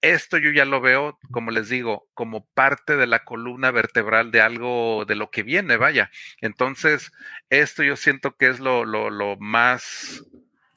Esto yo ya lo veo, como les digo, como parte de la columna vertebral de algo de lo que viene, vaya. Entonces, esto yo siento que es lo, lo, más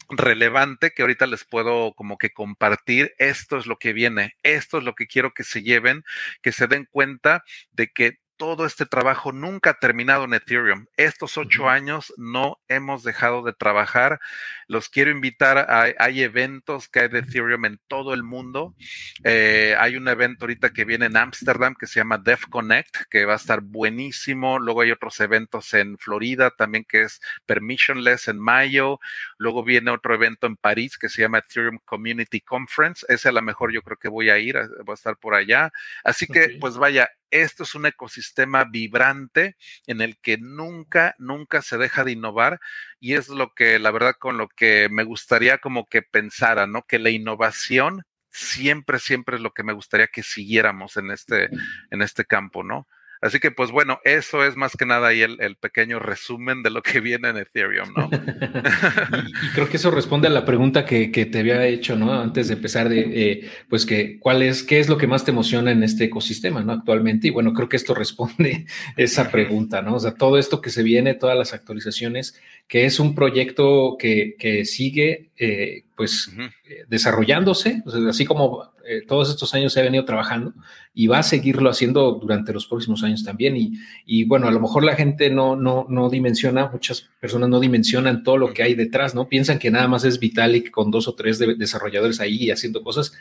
relevante que ahorita les puedo como que compartir. Esto es lo que viene, esto es lo que quiero que se lleven, que se den cuenta de que todo este trabajo nunca ha terminado en Ethereum. Estos ocho años no hemos dejado de trabajar. Los quiero invitar a, hay eventos que hay de Ethereum en todo el mundo. Eh, hay un evento ahorita que viene en Ámsterdam que se llama Def Connect, que va a estar buenísimo. Luego hay otros eventos en Florida también que es Permissionless en mayo. Luego viene otro evento en París que se llama Ethereum Community Conference. Ese a lo mejor yo creo que voy a ir, voy a estar por allá. Así que, pues vaya, esto es un ecosistema vibrante en el que nunca, nunca se deja de innovar y es lo que, la verdad, con lo que me gustaría como que pensara, ¿no? Que la innovación siempre, siempre es lo que me gustaría que siguiéramos en este, en este campo, ¿no? Así que, pues bueno, eso es más que nada ahí el, pequeño resumen de lo que viene en Ethereum, ¿no? y, creo que eso responde a la pregunta que, te había hecho, ¿no? Antes de empezar, de, eh, pues que, ¿cuál es, qué es lo que más te emociona en este ecosistema, ¿no? Actualmente. Y bueno, creo que esto responde esa pregunta, ¿no? O sea, todo esto que se viene, todas las actualizaciones, que es un proyecto que, que sigue, eh, pues desarrollándose, así como todos estos años se ha venido trabajando y va a seguirlo haciendo durante los próximos años también. Y, y bueno, a lo mejor la gente no, no, no dimensiona, muchas personas no dimensionan todo lo que hay detrás, ¿no? Piensan que nada más es Vitalik con dos o tres desarrolladores ahí haciendo cosas,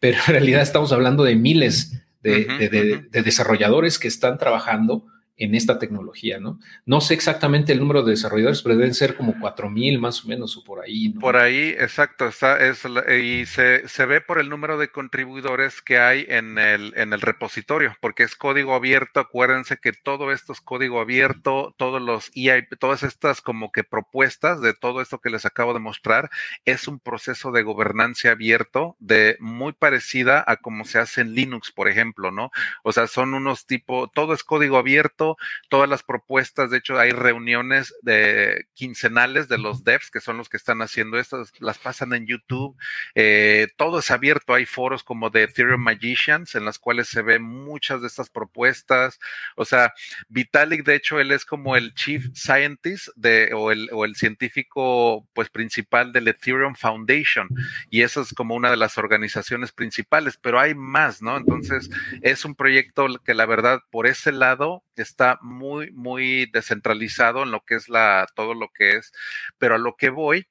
pero en realidad estamos hablando de miles de, de desarrolladores que están trabajando en esta tecnología, ¿no? No sé exactamente el número de desarrolladores, pero deben ser como cuatro mil más o menos o por ahí. ¿no? Por ahí, exacto, y se, se, ve por el número de contribuidores que hay en el, en el repositorio, porque es código abierto. Acuérdense que todo esto es código abierto, todos los EIP, todas estas como que propuestas de todo esto que les acabo de mostrar, es un proceso de gobernancia abierto, de muy parecida a como se hace en Linux, por ejemplo, ¿no? O sea, son unos tipo, todo es código abierto todas las propuestas, de hecho hay reuniones de quincenales de los devs, que son los que están haciendo esto, las pasan en YouTube, eh, todo es abierto, hay foros como de Ethereum Magicians en las cuales se ven muchas de estas propuestas, o sea, Vitalik, de hecho, él es como el chief scientist de, o, el, o el científico pues principal del Ethereum Foundation, y eso es como una de las organizaciones principales, pero hay más, ¿no? Entonces, es un proyecto que la verdad, por ese lado, está muy, muy descentralizado en lo que es la, todo lo que es, pero a lo que voy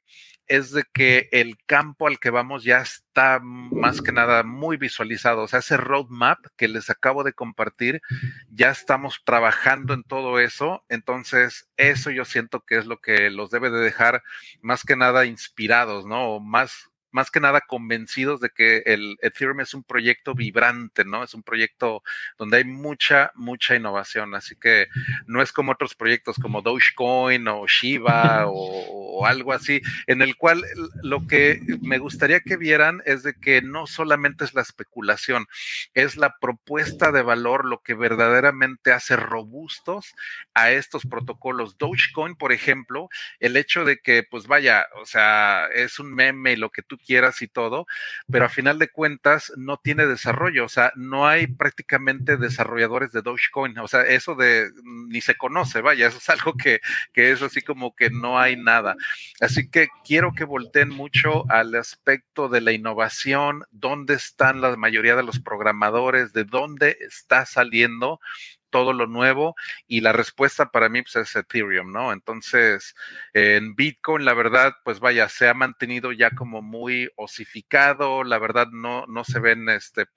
es de que el campo al que vamos ya está más que nada muy visualizado. O sea, ese roadmap que les acabo de compartir, ya estamos trabajando en todo eso. Entonces, eso yo siento que es lo que los debe de dejar más que nada inspirados, ¿no? O más más que nada convencidos de que el Ethereum es un proyecto vibrante, ¿no? Es un proyecto donde hay mucha, mucha innovación. Así que no es como otros proyectos como Dogecoin o Shiba o, algo así, en el cual lo que me gustaría que vieran es de que no solamente es la especulación, es la propuesta de valor lo que verdaderamente hace robustos a estos protocolos. Dogecoin, por ejemplo, el hecho de que, pues vaya, o sea, es un meme y lo que tú quieras y todo, pero a final de cuentas no tiene desarrollo, o sea, no hay prácticamente desarrolladores de Dogecoin, o sea, eso de ni se conoce, vaya, eso es algo que, que es así como que no hay nada. Así que quiero que volteen mucho al aspecto de la innovación, dónde están la mayoría de los programadores, de dónde está saliendo todo lo nuevo y la respuesta para mí pues, es Ethereum, ¿no? Entonces, en Bitcoin, la verdad, pues vaya, se ha mantenido ya como muy osificado, la verdad no, no se ven este,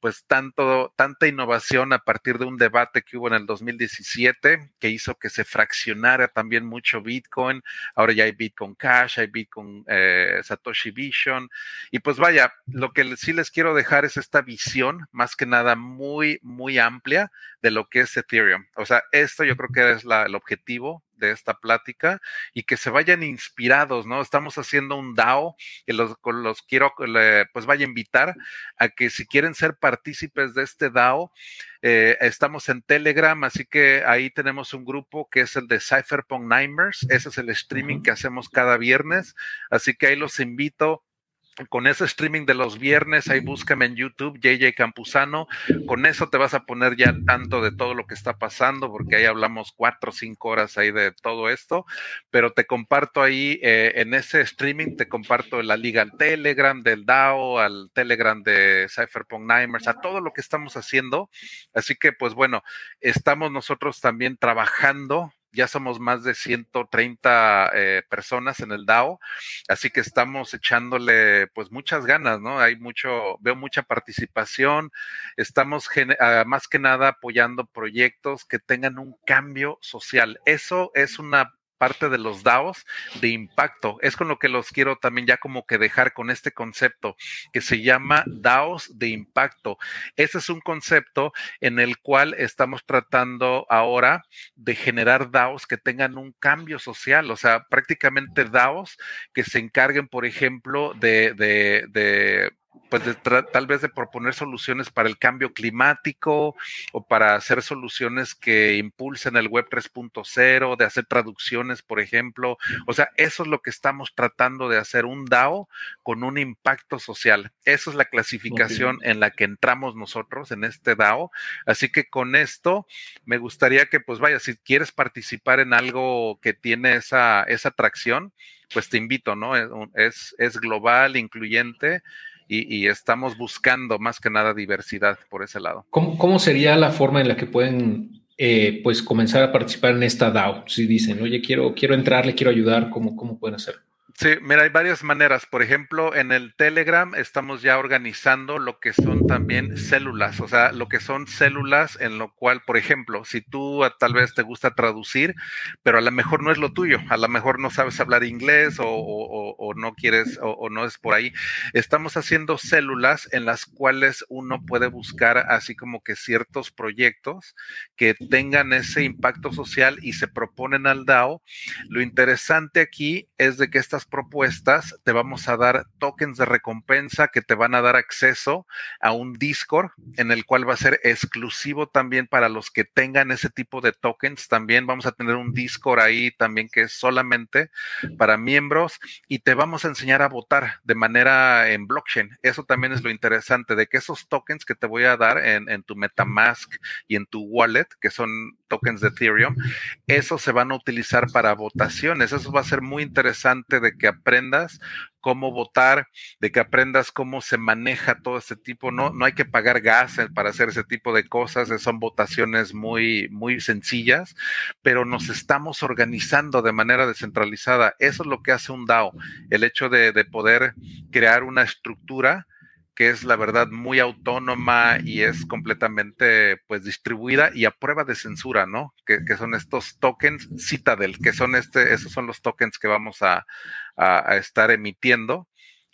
pues tanto, tanta innovación a partir de un debate que hubo en el 2017 que hizo que se fraccionara también mucho Bitcoin, ahora ya hay Bitcoin Cash, hay Bitcoin eh, Satoshi Vision, y pues vaya, lo que sí les quiero dejar es esta visión, más que nada muy, muy amplia de lo que es Ethereum. O sea, esto yo creo que es el objetivo de esta plática y que se vayan inspirados, ¿no? Estamos haciendo un DAO que los, los quiero, pues vaya a invitar a que si quieren ser partícipes de este DAO, eh, estamos en Telegram, así que ahí tenemos un grupo que es el de Cypherpunk Nimers, ese es el streaming que hacemos cada viernes, así que ahí los invito con ese streaming de los viernes, ahí búscame en YouTube, JJ Campuzano, con eso te vas a poner ya tanto de todo lo que está pasando, porque ahí hablamos cuatro o cinco horas ahí de todo esto, pero te comparto ahí eh, en ese streaming, te comparto la liga al Telegram del DAO, al Telegram de Cypherpunk Nimers, a todo lo que estamos haciendo, así que pues bueno, estamos nosotros también trabajando ya somos más de 130 eh, personas en el DAO, así que estamos echándole pues muchas ganas, ¿no? Hay mucho, veo mucha participación, estamos ah, más que nada apoyando proyectos que tengan un cambio social. Eso es una parte de los DAOs de impacto. Es con lo que los quiero también ya como que dejar con este concepto que se llama DAOs de impacto. Ese es un concepto en el cual estamos tratando ahora de generar DAOs que tengan un cambio social, o sea, prácticamente DAOs que se encarguen, por ejemplo, de, de, pues tal vez de proponer soluciones para el cambio climático o para hacer soluciones que impulsen el web 3.0, de hacer traducciones, por ejemplo. O sea, eso es lo que estamos tratando de hacer, un DAO con un impacto social. Esa es la clasificación en la que entramos nosotros en este DAO. Así que con esto me gustaría que, pues vaya, si quieres participar en algo que tiene esa, esa atracción, pues te invito, ¿no? Es, es global, incluyente y, estamos buscando más que nada diversidad por ese lado. ¿Cómo, sería la forma en la que pueden eh, pues comenzar a participar en esta DAO? Si dicen, oye, quiero, quiero entrarle, quiero ayudar, ¿cómo, cómo pueden hacerlo? Sí, mira, hay varias maneras. Por ejemplo, en el Telegram estamos ya organizando lo que son también células, o sea, lo que son células en lo cual, por ejemplo, si tú tal vez te gusta traducir, pero a lo mejor no es lo tuyo, a lo mejor no sabes hablar inglés o, no quieres o, no es por ahí, estamos haciendo células en las cuales uno puede buscar así como que ciertos proyectos que tengan ese impacto social y se proponen al DAO. Lo interesante aquí es de que estas propuestas te vamos a dar tokens de recompensa que te van a dar acceso a un Discord en el cual va a ser exclusivo también para los que tengan ese tipo de tokens. También vamos a tener un Discord ahí también que es solamente para miembros y te vamos a enseñar a votar de manera en blockchain. Eso también es lo interesante de que esos tokens que te voy a dar en, en tu MetaMask y en tu wallet, que son tokens de Ethereum, esos se van a utilizar para votaciones. Eso va a ser muy interesante de que aprendas cómo votar, de que aprendas cómo se maneja todo este tipo. No, no hay que pagar gas para hacer ese tipo de cosas. Son votaciones muy, muy sencillas, pero nos estamos organizando de manera descentralizada. Eso es lo que hace un DAO, el hecho de, de poder crear una estructura que es la verdad muy autónoma y es completamente pues distribuida y a prueba de censura, ¿no? Que, son estos tokens Citadel, que son este, esos son los tokens que vamos a, a estar emitiendo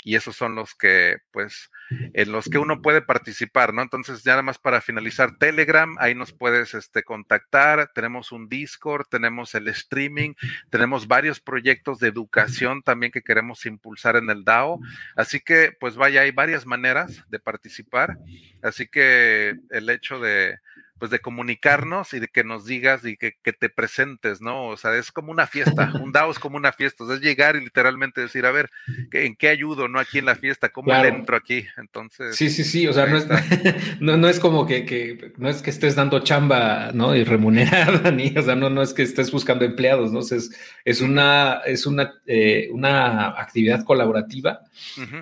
y esos son los que pues en los que uno puede participar, ¿no? Entonces, ya nada más para finalizar, Telegram, ahí nos puedes este, contactar, tenemos un Discord, tenemos el streaming, tenemos varios proyectos de educación también que queremos impulsar en el DAO, así que, pues vaya, hay varias maneras de participar, así que el hecho de, pues de comunicarnos y de que nos digas y que, te presentes, ¿no? O sea, es como una fiesta, un DAO es como una fiesta, es llegar y literalmente decir, a ver, ¿en qué ayudo, no? Aquí en la fiesta, ¿cómo entro aquí? Entonces. Sí, sí, sí, o sea, no es, no, es, como que, no es que estés dando chamba, ¿no? Y remunerada, ni, o sea, no, no es que estés buscando empleados, ¿no? es, es una, es una, eh, una actividad colaborativa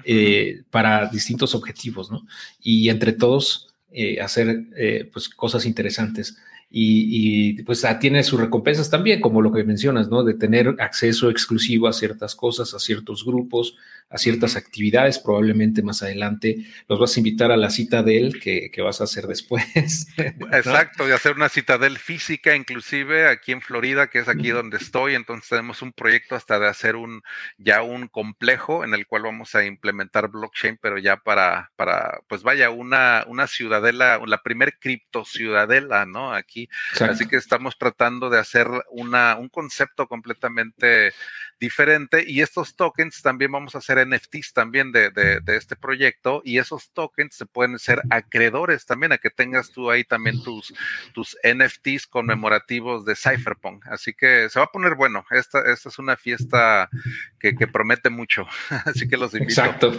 eh, para distintos objetivos, ¿no? Y entre todos eh, hacer eh, pues, cosas interesantes. Y, pues ah, tiene sus recompensas también, como lo que mencionas, ¿no? De tener acceso exclusivo a ciertas cosas, a ciertos grupos, a ciertas actividades. Probablemente más adelante los vas a invitar a la cita de él que, vas a hacer después. Exacto, de hacer una citadel física, inclusive aquí en Florida, que es aquí donde estoy. Entonces tenemos un proyecto hasta de hacer un ya un complejo en el cual vamos a implementar blockchain, pero ya para, para pues vaya, una, una ciudadela, la primer cripto ciudadela, ¿no? Aquí. Así que estamos tratando de hacer una, un concepto completamente diferente y estos tokens también vamos a hacer NFTs también de, de, este proyecto y esos tokens se pueden ser acreedores también a que tengas tú ahí también tus, tus NFTs conmemorativos de Cypherpunk. Así que se va a poner bueno. Esta, esta es una fiesta que, promete mucho. Así que los invito. Exacto.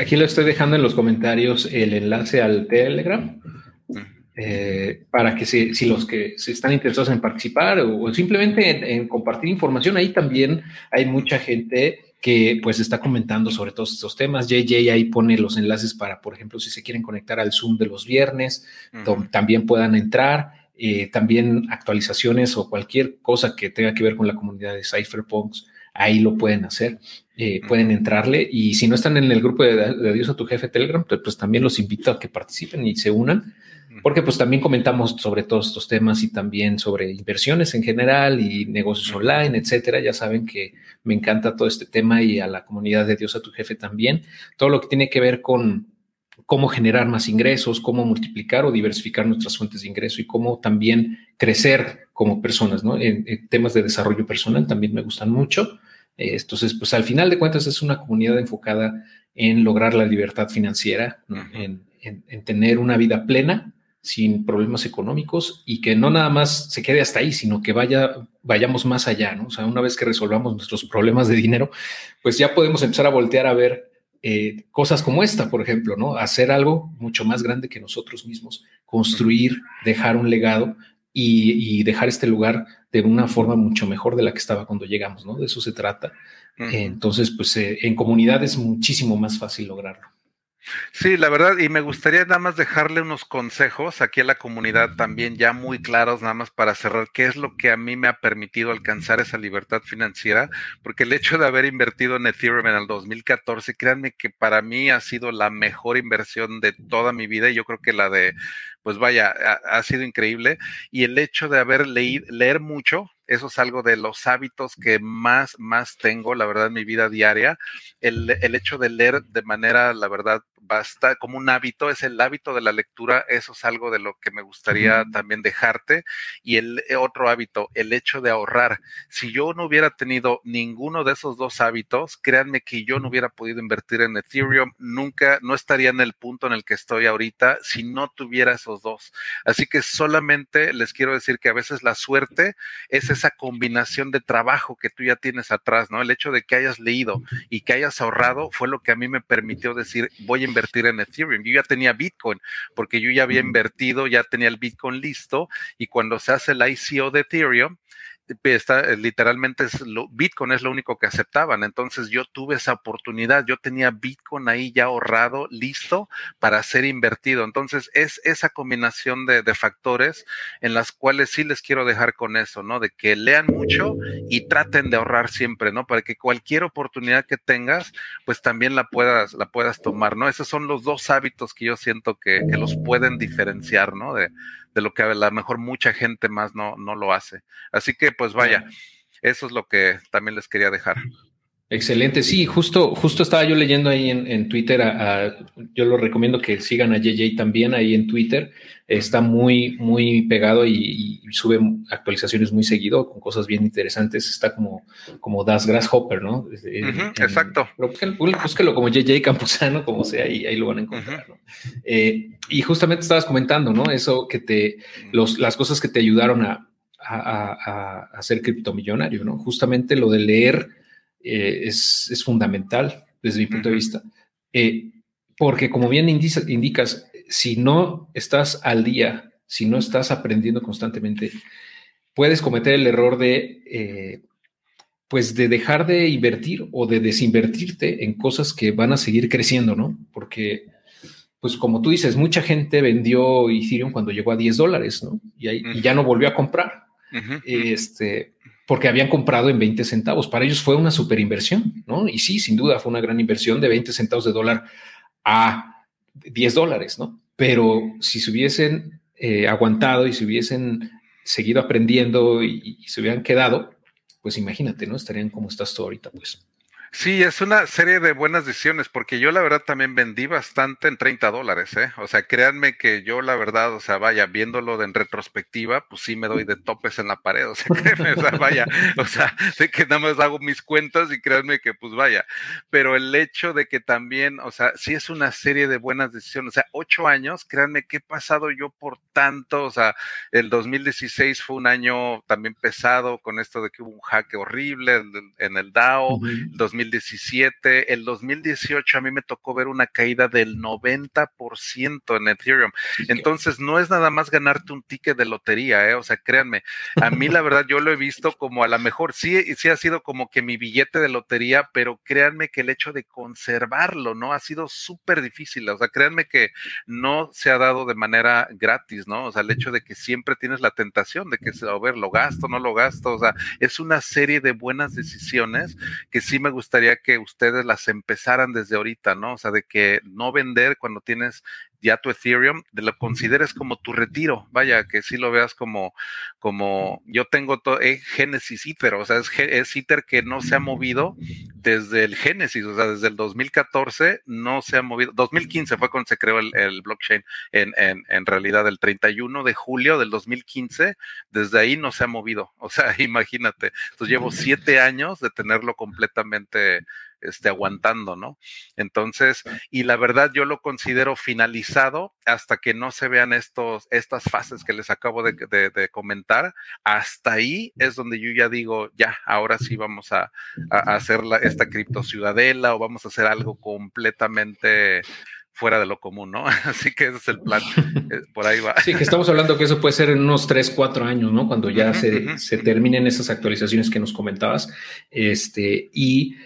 aquí lo estoy dejando en los comentarios el enlace al Telegram. Eh, para que si, los que se están interesados en participar o, simplemente en, compartir información, ahí también hay mucha gente que pues está comentando sobre todos estos temas. JJ ahí pone los enlaces para, por ejemplo, si se quieren conectar al Zoom de los viernes, también puedan entrar. Eh, también actualizaciones o cualquier cosa que tenga que ver con la comunidad de Cypherpunks, ahí lo pueden hacer. Eh, pueden entrarle y si no están en el grupo de, de Adiós a tu jefe Telegram, pues, pues también los invito a que participen y se unan porque pues también comentamos sobre todos estos temas y también sobre inversiones en general y negocios online, etcétera. Ya saben que me encanta todo este tema y a la comunidad de Dios a tu jefe también. Todo lo que tiene que ver con cómo generar más ingresos, cómo multiplicar o diversificar nuestras fuentes de ingreso y cómo también crecer como personas, ¿no? En, temas de desarrollo personal también me gustan mucho. entonces, pues al final de cuentas es una comunidad enfocada en lograr la libertad financiera, en, tener una vida plena, sin problemas económicos y que no nada más se quede hasta ahí, sino que vaya, vayamos más allá, ¿no? O sea, una vez que resolvamos nuestros problemas de dinero, pues ya podemos empezar a voltear a ver eh, cosas como esta, por ejemplo, ¿no? Hacer algo mucho más grande que nosotros mismos, construir, dejar un legado y, dejar este lugar de una forma mucho mejor de la que estaba cuando llegamos, ¿no? De eso se trata. Entonces, pues eh, en comunidad es muchísimo más fácil lograrlo. Sí, la verdad, y me gustaría nada más dejarle unos consejos aquí a la comunidad también ya muy claros, nada más para cerrar, qué es lo que a mí me ha permitido alcanzar esa libertad financiera, porque el hecho de haber invertido en Ethereum en el 2014, créanme que para mí ha sido la mejor inversión de toda mi vida y yo creo que la de, pues vaya, ha, sido increíble. Y el hecho de haber leído, leer mucho, eso es algo de los hábitos que más, más tengo, la verdad, en mi vida diaria. El, el hecho de leer de manera, la verdad, basta como un hábito, es el hábito de la lectura, eso es algo de lo que me gustaría también dejarte. Y el eh, otro hábito, el hecho de ahorrar. Si yo no hubiera tenido ninguno de esos dos hábitos, créanme que yo no hubiera podido invertir en Ethereum, nunca, no estaría en el punto en el que estoy ahorita si no tuviera esos dos. Así que solamente les quiero decir que a veces la suerte es esa combinación de trabajo que tú ya tienes atrás, ¿no? El hecho de que hayas leído y que hayas ahorrado fue lo que a mí me permitió decir, voy a invertir en Ethereum. Yo ya tenía Bitcoin porque yo ya había invertido, ya tenía el Bitcoin listo y cuando se hace el ICO de Ethereum, está, eh, literalmente es lo, Bitcoin es lo único que aceptaban. Entonces yo tuve esa oportunidad. Yo tenía Bitcoin ahí ya ahorrado, listo para ser invertido. Entonces es esa combinación de, factores en las cuales sí les quiero dejar con eso, ¿no? De que lean mucho y traten de ahorrar siempre, ¿no? Para que cualquier oportunidad que tengas, pues también la puedas, la puedas tomar, ¿no? Esos son los dos hábitos que yo siento que, que los pueden diferenciar, ¿no? De, de lo que a lo mejor mucha gente más no, no lo hace. Así que pues vaya, eso es lo que también les quería dejar. Excelente, sí, justo, justo estaba yo leyendo ahí en, Twitter, yo lo recomiendo que sigan a JJ también ahí en Twitter, está muy, muy pegado y, sube actualizaciones muy seguido con cosas bien interesantes, está como, como Das Grasshopper, ¿no? exacto. búsquelo, como JJ Campuzano, como sea, y ahí lo van a encontrar, eh, y justamente estabas comentando, ¿no? Eso que te, los, las cosas que te ayudaron a, a, a ser criptomillonario, ¿no? Justamente lo de leer eh, es, fundamental desde mi punto de vista. Eh, porque como bien indicas, si no estás al día, si no estás aprendiendo constantemente, puedes cometer el error de, eh, pues, de dejar de invertir o de desinvertirte en cosas que van a seguir creciendo, ¿no? Porque, pues, como tú dices, mucha gente vendió Ethereum cuando llegó a 10 dólares, ¿no? Y, y ya no volvió a comprar. Este, porque habían comprado en 20 centavos. Para ellos fue una super inversión, ¿no? Y sí, sin duda fue una gran inversión de 20 centavos de dólar a 10 dólares, ¿no? Pero si se hubiesen eh, aguantado y se hubiesen seguido aprendiendo y, y, se hubieran quedado, pues imagínate, ¿no? Estarían como estás tú ahorita, pues. Sí, es una serie de buenas decisiones, porque yo la verdad también vendí bastante en 30 dólares, ¿eh? O sea, créanme que yo la verdad, o sea, vaya, viéndolo de en retrospectiva, pues sí me doy de topes en la pared, o sea, créanme, o sea, vaya, o sea, sé que nada más hago mis cuentas y créanme que pues vaya, pero el hecho de que también, o sea, sí es una serie de buenas decisiones, o sea, ocho años, créanme que he pasado yo por tanto, o sea, el 2016 fue un año también pesado con esto de que hubo un hack horrible en el DAO, 2017, el 2018 a mí me tocó ver una caída del 90% en Ethereum. Entonces, no es nada más ganarte un ticket de lotería, ¿eh? o sea, créanme, a mí la verdad yo lo he visto como a lo mejor sí, sí ha sido como que mi billete de lotería, pero créanme que el hecho de conservarlo, ¿no? Ha sido súper difícil, o sea, créanme que no se ha dado de manera gratis, ¿no? O sea, el hecho de que siempre tienes la tentación de que, a ver, lo gasto, no lo gasto, o sea, es una serie de buenas decisiones que sí me gusta gustaría que ustedes las empezaran desde ahorita, ¿no? O sea, de que no vender cuando tienes ya tu Ethereum, de lo consideres como tu retiro, vaya, que sí lo veas como, como yo tengo todo, eh, Genesis Ether, o sea, es, es Ether que no se ha movido desde el Génesis, o sea, desde el 2014 no se ha movido. 2015 fue cuando se creó el, blockchain en, en, en, realidad, el 31 de julio del 2015, desde ahí no se ha movido. O sea, imagínate. Entonces llevo siete años de tenerlo completamente este, aguantando, ¿no? Entonces, y la verdad yo lo considero finalizado hasta que no se vean estos, estas fases que les acabo de, comentar. Hasta ahí es donde yo ya digo, ya, ahora sí vamos a, hacer esta cripto ciudadela o vamos a hacer algo completamente fuera de lo común, ¿no? Así que ese es el plan, eh, por ahí va. Sí, que estamos hablando que eso puede ser en unos 3, 4 años, ¿no? Cuando ya se, se, terminen esas actualizaciones que nos comentabas. Este, y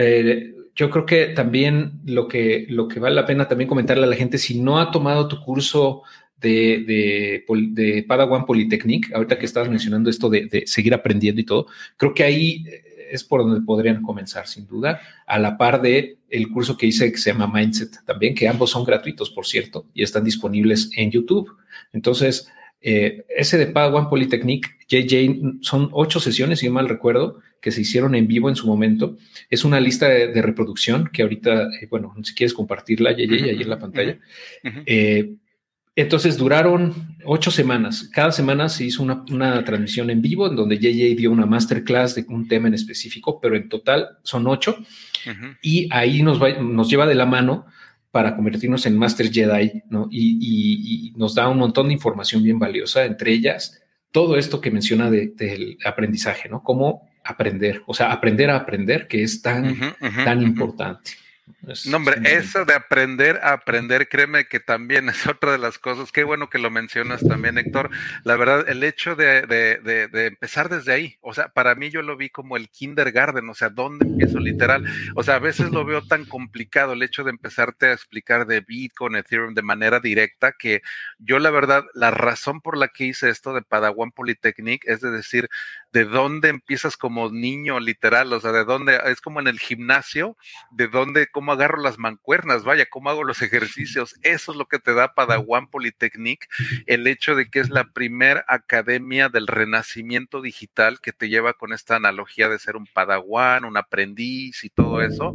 eh, yo creo que también lo que, lo que vale la pena también comentarle a la gente, si no ha tomado tu curso de, de, Padawan Polytechnic, ahorita que estabas mencionando esto de, seguir aprendiendo y todo, creo que ahí eh, es por donde podrían comenzar, sin duda, a la par de el curso que hice que se llama Mindset también, que ambos son gratuitos, por cierto, y están disponibles en YouTube. Entonces, eh, ese de Padawan Polytechnic, JJ, son ocho sesiones, si mal recuerdo, que se hicieron en vivo en su momento. Es una lista de, reproducción que ahorita, eh, bueno, si quieres compartirla, JJ, ahí en la pantalla. Eh, entonces duraron ocho semanas. Cada semana se hizo una, transmisión en vivo en donde JJ dio una masterclass de un tema en específico, pero en total son ocho. Y ahí nos, nos lleva de la mano para convertirnos en Master Jedi, ¿no? Y, nos da un montón de información bien valiosa, entre ellas todo esto que menciona del aprendizaje, ¿no? Cómo aprender, o sea, aprender a aprender, que es tan, tan importante no, hombre, eso de aprender a aprender, créeme que también es otra de las cosas. Qué bueno que lo mencionas también, Héctor. La verdad, el hecho de, de, de, empezar desde ahí, o sea, para mí yo lo vi como el kindergarten, o sea, ¿dónde empiezo literal? O sea, a veces lo veo tan complicado el hecho de empezarte a explicar de Bitcoin, Ethereum de manera directa, que yo la verdad, la razón por la que hice esto de Padawan Polytechnic es de decir, de dónde empiezas como niño, literal, o sea, de dónde, es como en el gimnasio, de dónde, cómo agarro las mancuernas, vaya, cómo hago los ejercicios, eso es lo que te da Padawan Polytechnic, el hecho de que es la primer academia del renacimiento digital que te lleva con esta analogía de ser un Padawan, un aprendiz y todo eso,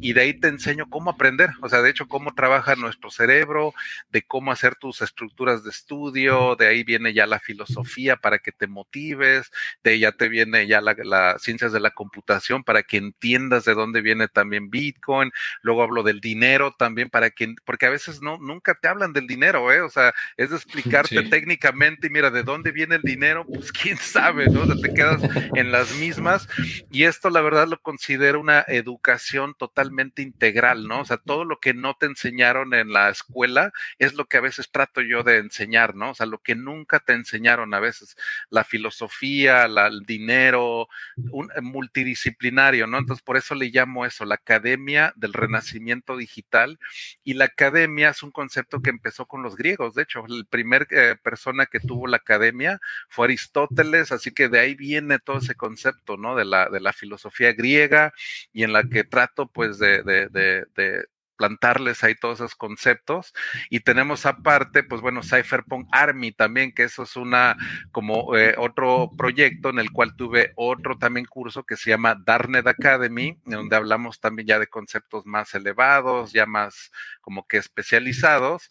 y de ahí te enseño cómo aprender, o sea, de hecho, cómo trabaja nuestro cerebro, de cómo hacer tus estructuras de estudio, de ahí viene ya la filosofía para que te motives, de ya te viene ya las la ciencias de la computación para que entiendas de dónde viene también Bitcoin. Luego hablo del dinero también para que, porque a veces no, nunca te hablan del dinero, ¿eh? O sea, es de explicarte técnicamente y mira, de dónde viene el dinero, pues quién sabe, ¿no? O sea, te quedas en las mismas. Y esto, la verdad, lo considero una educación totalmente integral, ¿no? O sea, todo lo que no te enseñaron en la escuela es lo que a veces trato yo de enseñar, ¿no? O sea, lo que nunca te enseñaron a veces, la filosofía, la al dinero, un, eh, multidisciplinario, ¿no? Entonces, por eso le llamo eso, la Academia del Renacimiento Digital. Y la academia es un concepto que empezó con los griegos. De hecho, la primera eh, persona que tuvo la academia fue Aristóteles, así que de ahí viene todo ese concepto, ¿no? De la, de la filosofía griega y en la que trato, pues, de, de, de plantarles ahí todos esos conceptos. Y tenemos aparte, pues bueno, Cypherpunk Army también, que eso es una como eh, otro proyecto en el cual tuve otro también curso que se llama Darnet Academy, donde hablamos también ya de conceptos más elevados, ya más como que especializados.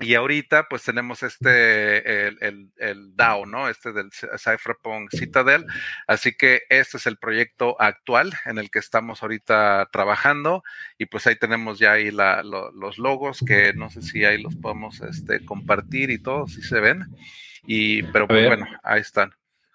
Y ahorita pues tenemos este, el, el, DAO, ¿no? Este del Cypherpunk Citadel. Así que este es el proyecto actual en el que estamos ahorita trabajando. Y pues ahí tenemos ya ahí la, los logos que no sé si ahí los podemos este, compartir y todo, si se ven. Y, pero pues bueno, ahí están.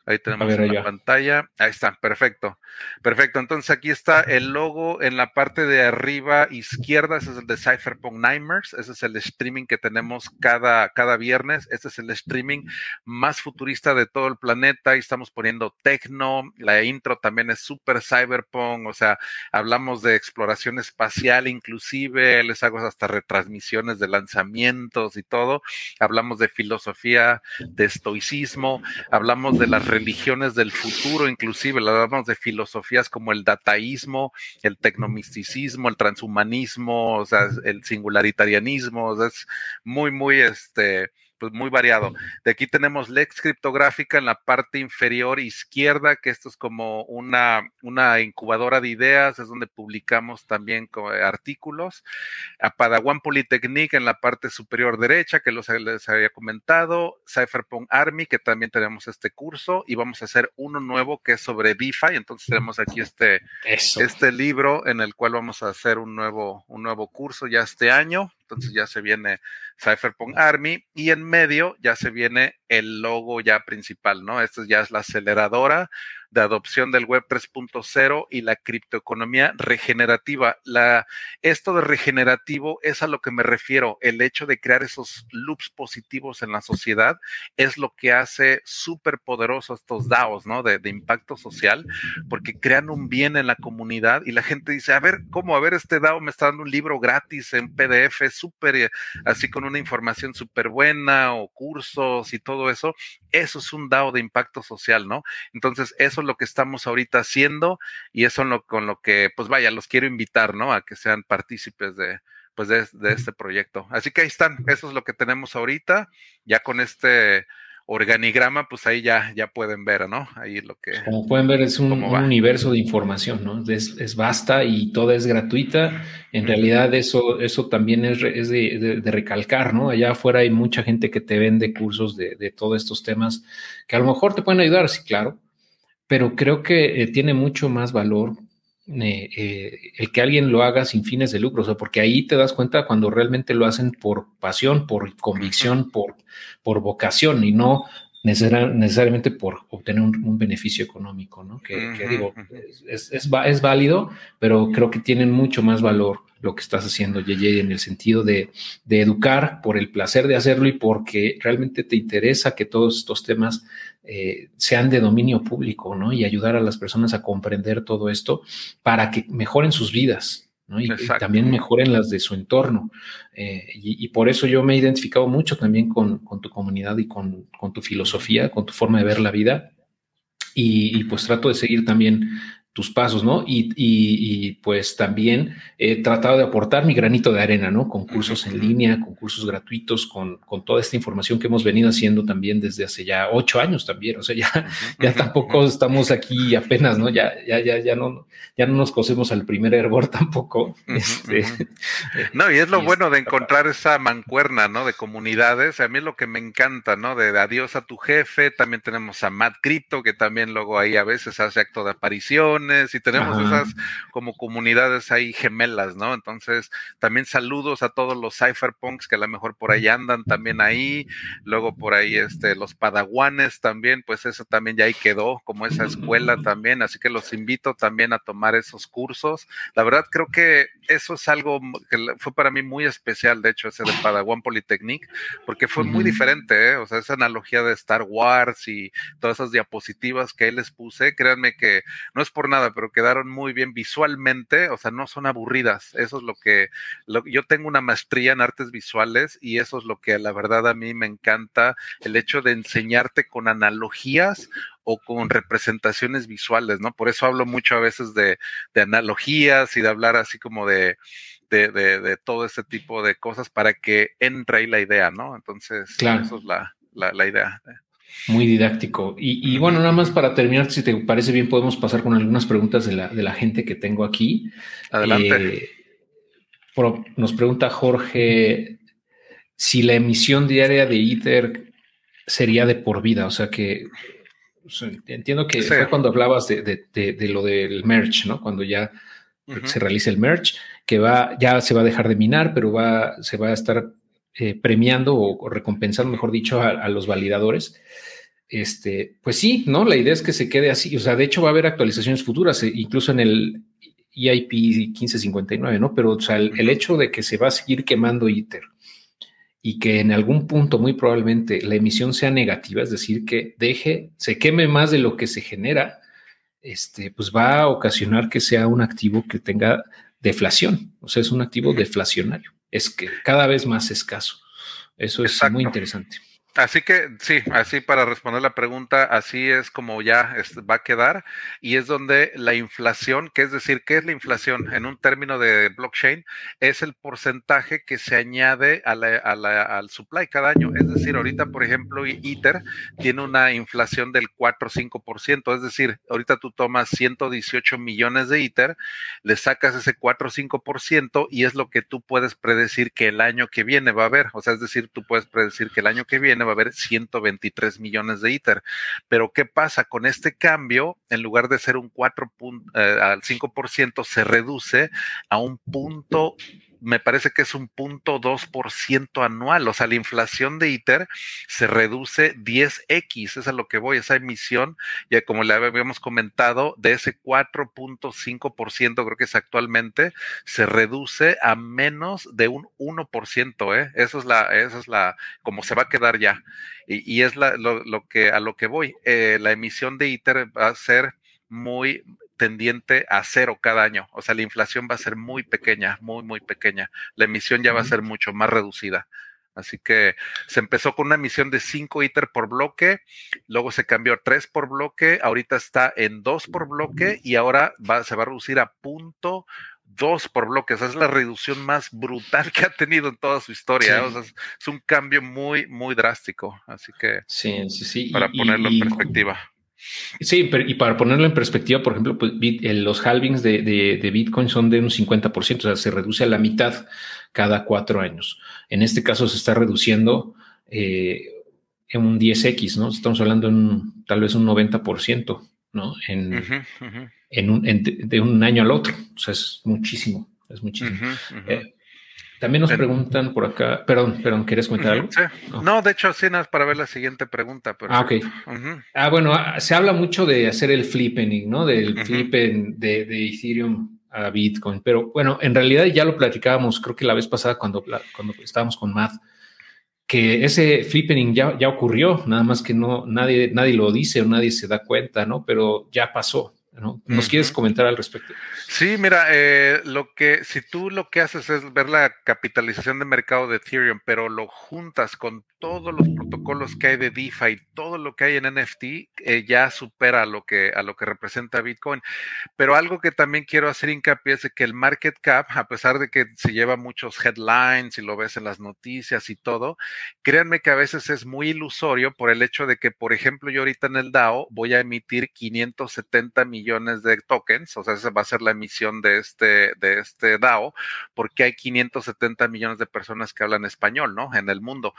Ahí tenemos la pantalla. Ahí está, perfecto. Perfecto. Entonces aquí está el logo en la parte de arriba izquierda. Ese es el de Cypherpunk Nightmares. Ese es el streaming que tenemos cada, cada viernes. Este es el streaming más futurista de todo el planeta. Ahí estamos poniendo techno. La intro también es super cyberpunk. O sea, hablamos de exploración espacial inclusive. Les hago hasta retransmisiones de lanzamientos y todo. Hablamos de filosofía, de estoicismo. Hablamos de las religiones del futuro, inclusive, hablamos de filosofías como el dataísmo, el tecnomisticismo, el transhumanismo, o sea, el singularitarianismo, o sea, es muy, muy, este, pues muy variado. De aquí tenemos Lex criptográfica en la parte inferior izquierda, que esto es como una, una incubadora de ideas, es donde publicamos también artículos. A Padawan Polytechnic en la parte superior derecha, que los, les había comentado. Cypherpunk Army, que también tenemos este curso, y vamos a hacer uno nuevo que es sobre DeFi. Entonces tenemos aquí este, este libro en el cual vamos a hacer un nuevo, un nuevo curso ya este año. Entonces ya se viene Cypherpunk Army y en medio ya se viene el logo ya principal, ¿no? Esta ya es la aceleradora de adopción del Web 3.0 y la criptoeconomía regenerativa. La, esto de regenerativo es a lo que me refiero. El hecho de crear esos loops positivos en la sociedad es lo que hace súper poderosos estos DAOs, ¿no? De, de, impacto social, porque crean un bien en la comunidad y la gente dice, a ver, ¿cómo? A ver, este DAO me está dando un libro gratis en PDF, súper, eh, así con una información súper buena o cursos y todo eso. Eso es un DAO de impacto social, ¿no? Entonces, eso lo que estamos ahorita haciendo y eso es lo, con lo que, pues vaya, los quiero invitar, ¿no? A que sean partícipes de, pues de, este proyecto. Así que ahí están, eso es lo que tenemos ahorita, ya con este organigrama, pues ahí ya, ya pueden ver, ¿no? Ahí lo que... Como pueden ver, es un, universo de información, ¿no? Es, es, vasta y toda es gratuita. En realidad eso, eso también es, es de, de, recalcar, ¿no? Allá afuera hay mucha gente que te vende cursos de, de todos estos temas que a lo mejor te pueden ayudar, sí, claro, pero creo que eh, tiene mucho más valor eh, eh, el que alguien lo haga sin fines de lucro, o sea, porque ahí te das cuenta cuando realmente lo hacen por pasión, por convicción, por, por vocación y no necesariamente por obtener un, beneficio económico, ¿no? Que, digo, es, es, es, válido, pero creo que tienen mucho más valor lo que estás haciendo, Yeye, en el sentido de, de, educar por el placer de hacerlo y porque realmente te interesa que todos estos temas eh, sean de dominio público, ¿no? Y ayudar a las personas a comprender todo esto para que mejoren sus vidas, ¿no? Y, también mejoren las de su entorno. Eh, y, por eso yo me he identificado mucho también con, tu comunidad y con, tu filosofía, con tu forma de ver la vida. y, pues trato de seguir también tus pasos, ¿no? Y, pues también he tratado de aportar mi granito de arena, ¿no? Con cursos en línea, con cursos gratuitos, con, con, toda esta información que hemos venido haciendo también desde hace ya ocho años también, o sea, ya, ya tampoco estamos aquí apenas, ¿no? Ya, ya, ya, ya no, ya no nos cosemos al primer hervor tampoco. Este, no, y es lo bueno de encontrar esa mancuerna, ¿no? De comunidades, a mí es lo que me encanta, ¿no? De, adiós a tu jefe, también tenemos a Matt Crypto, que también luego ahí a veces hace acto de aparición, y tenemos esas como comunidades ahí gemelas, ¿no? Entonces, también saludos a todos los cypherpunks que a lo mejor por ahí andan también ahí, luego por ahí este, los padawanes también, pues eso también ya ahí quedó, como esa escuela también, así que los invito también a tomar esos cursos. La verdad creo que eso es algo que fue para mí muy especial, de hecho, ese de Padawan Polytechnic, porque fue muy diferente, ¿eh? o sea, esa analogía de Star Wars y todas esas diapositivas que ahí les puse, créanme que no es por nada, pero quedaron muy bien visualmente, o sea, no son aburridas. Eso es lo que yo tengo una maestría en artes visuales y eso es lo que la verdad a mí me encanta, el hecho de enseñarte con analogías o con representaciones visuales, ¿no? Por eso hablo mucho a veces de, analogías y de hablar así como de, de, todo ese tipo de cosas para que entre ahí la idea, ¿no? Entonces, eso es la, la, la idea. Muy didáctico. Y, bueno, nada más para terminar, si te parece bien, podemos pasar con algunas preguntas de la, de la gente que tengo aquí. Adelante. Eh, nos pregunta Jorge si la emisión diaria de Ether sería de por vida, o sea que entiendo que fue cuando hablabas de, lo del merge, ¿no? Cuando ya se realiza el merge, que va, ya se va a dejar de minar, pero va, se va a estar eh, premiando o, recompensando, mejor dicho, a, los validadores. Este, pues sí, ¿no? La idea es que se quede así. O sea, de hecho va a haber actualizaciones futuras, eh, incluso en el EIP 1559, ¿no? Pero o sea, el, hecho de que se va a seguir quemando ITER y que en algún punto muy probablemente la emisión sea negativa, es decir, que deje, se queme más de lo que se genera, este, pues va a ocasionar que sea un activo que tenga deflación, o sea, es un activo deflacionario es que cada vez más escaso. Eso es muy interesante. Así que sí, así para responder la pregunta, así es como ya va a quedar y es donde la inflación, que es decir, ¿qué es la inflación? En un término de blockchain, es el porcentaje que se añade a la, al supply cada año. Es decir, ahorita, por ejemplo, ITER tiene una inflación del 4 o 5%, es decir, ahorita tú tomas 118 millones de ITER, le sacas ese 4 o 5% y es lo que tú puedes predecir que el año que viene va a haber. O sea, es decir, tú puedes predecir que el año que viene va a haber 123 millones de ITER. Pero ¿qué pasa? Con este cambio, en lugar de ser un 4 eh, al 5%, se reduce a un punto me parece que es un punto dos por ciento anual. O sea, la inflación de ITER se reduce 10x, es a lo que voy, esa emisión, ya como le habíamos comentado, de ese 4.5%, creo que es actualmente, se reduce a menos de un 1%, ¿eh? Eso es la, eso es la, como se va a quedar ya. Y, es la, lo, que, a lo que voy. Eh, la emisión de ITER va a ser muy tendiente a cero cada año. O sea, la inflación va a ser muy pequeña, muy, muy pequeña. La emisión ya va a ser mucho más reducida. Así que se empezó con una emisión de 5 ITER por bloque, luego se cambió a 3 por bloque, ahorita está en 2 por bloque y ahora va, se va a reducir a punto 2 por bloque. Esa es la reducción más brutal que ha tenido en toda su historia. O sea, es, un cambio muy, muy drástico. Así que, sí, sí, sí. para ponerlo en perspectiva. Sí, y para ponerlo en perspectiva, por ejemplo, pues, los halvings de, Bitcoin son de un 50%, o sea, se reduce a la mitad cada cuatro años. En este caso se está reduciendo eh, en un 10x, ¿no? Estamos hablando en tal vez un 90%, ¿no? En, en un, de, un año al otro. O sea, es muchísimo, es muchísimo. Eh, también nos preguntan por acá, perdón, perdón, ¿quieres comentar algo? No. de hecho, sí, nada para ver la siguiente pregunta. Ah, ok. Ah, bueno, ah, se habla mucho de hacer el flipping, ¿no? Del flipping de, Ethereum a Bitcoin, pero bueno, en realidad ya lo platicábamos, creo que la vez pasada cuando, cuando estábamos con Matt, que ese flipping ya, ya ocurrió, nada más que no, nadie, nadie lo dice o nadie se da cuenta, ¿no? Pero ya pasó. ¿Nos quieres comentar al respecto? Sí, mira, eh, lo que si tú lo que haces es ver la capitalización de mercado de Ethereum, pero lo juntas con todos los protocolos que hay de DeFi, todo lo que hay en NFT, eh, ya supera a lo que a lo que representa Bitcoin. Pero algo que también quiero hacer hincapié es que el market cap, a pesar de que se lleva muchos headlines y lo ves en las noticias y todo, créanme que a veces es muy ilusorio por el hecho de que, por ejemplo, yo ahorita en el DAO voy a emitir 570 millones de tokens, o sea, esa va a ser la emisión de este, de este DAO, porque hay 570 millones de personas que hablan español, ¿no? En el mundo.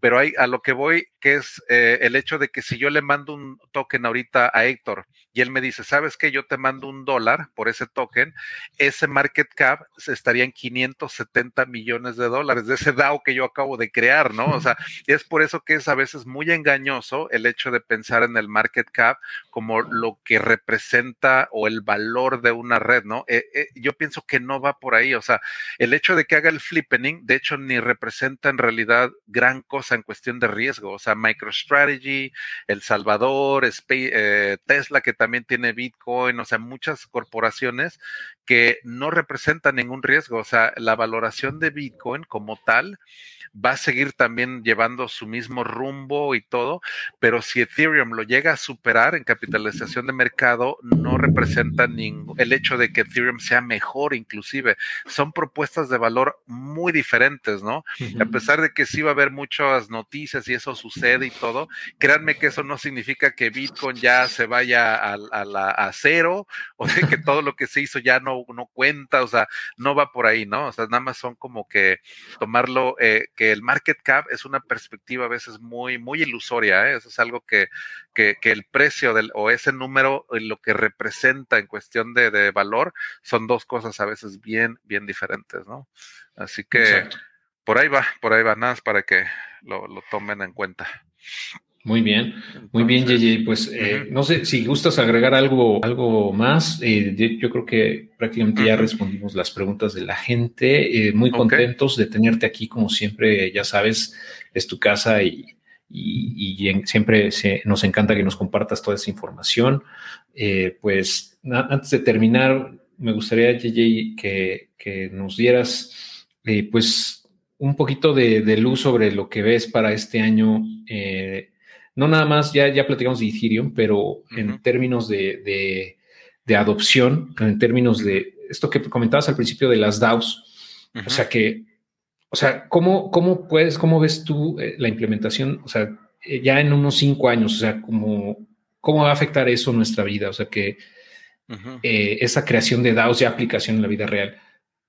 Pero hay a lo que voy, que es eh, el hecho de que si yo le mando un token ahorita a Héctor y él me dice, ¿sabes qué? Yo te mando un dólar por ese token, ese market cap estaría en 570 millones de dólares de ese DAO que yo acabo de crear, ¿no? O sea, es por eso que es a veces muy engañoso el hecho de pensar en el market cap como lo que representa o el valor de una red, ¿no? Eh, eh, yo pienso que no va por ahí, o sea, el hecho de que haga el flippening, de hecho, ni representa en realidad gran cosa en cuestión de riesgo, o sea, MicroStrategy, El Salvador, eh, Tesla, que también tiene Bitcoin, o sea, muchas corporaciones que no representan ningún riesgo, o sea, la valoración de Bitcoin como tal va a seguir también llevando su mismo rumbo y todo, pero si Ethereum lo llega a superar en capitalización de mercado, no representa ningún, el hecho de que Ethereum sea mejor inclusive. Son propuestas de valor muy diferentes, ¿no? A pesar de que sí va a haber muchas noticias y eso sucede y todo, créanme que eso no significa que Bitcoin ya se vaya a, a, cero o de que todo lo que se hizo ya no, no cuenta, o sea, no va por ahí, ¿no? O sea, nada más son como que tomarlo eh, que el market cap es una perspectiva a veces muy, muy ilusoria. ¿eh? Eso es algo que, que, el precio del, o ese número, eh, lo que representa en cuestión de, valor, son dos cosas a veces bien, bien diferentes, ¿no? Así que por ahí va, por ahí va, nada más para que lo, lo tomen en cuenta. Muy bien, muy bien, JJ. Pues eh, no sé si gustas agregar algo, algo más. Eh, yo creo que prácticamente ya respondimos las preguntas de la gente. Eh, muy contentos de tenerte aquí, como siempre, ya sabes, es tu casa y, siempre nos encanta que nos compartas toda esa información. pues antes de terminar, me gustaría, JJ, que, que nos dieras, pues un poquito de, luz sobre lo que ves para este año. Eh, no nada más, ya, ya platicamos de Ethereum, pero en términos de, adopción, en términos de esto que comentabas al principio de las DAOs, o sea que, o sea, ¿cómo, cómo puedes, cómo ves tú eh, la implementación? O sea, eh, ya en unos cinco años, o sea, ¿cómo, cómo va a afectar eso nuestra vida? O sea, que esa creación de DAOs ya aplicación en la vida real.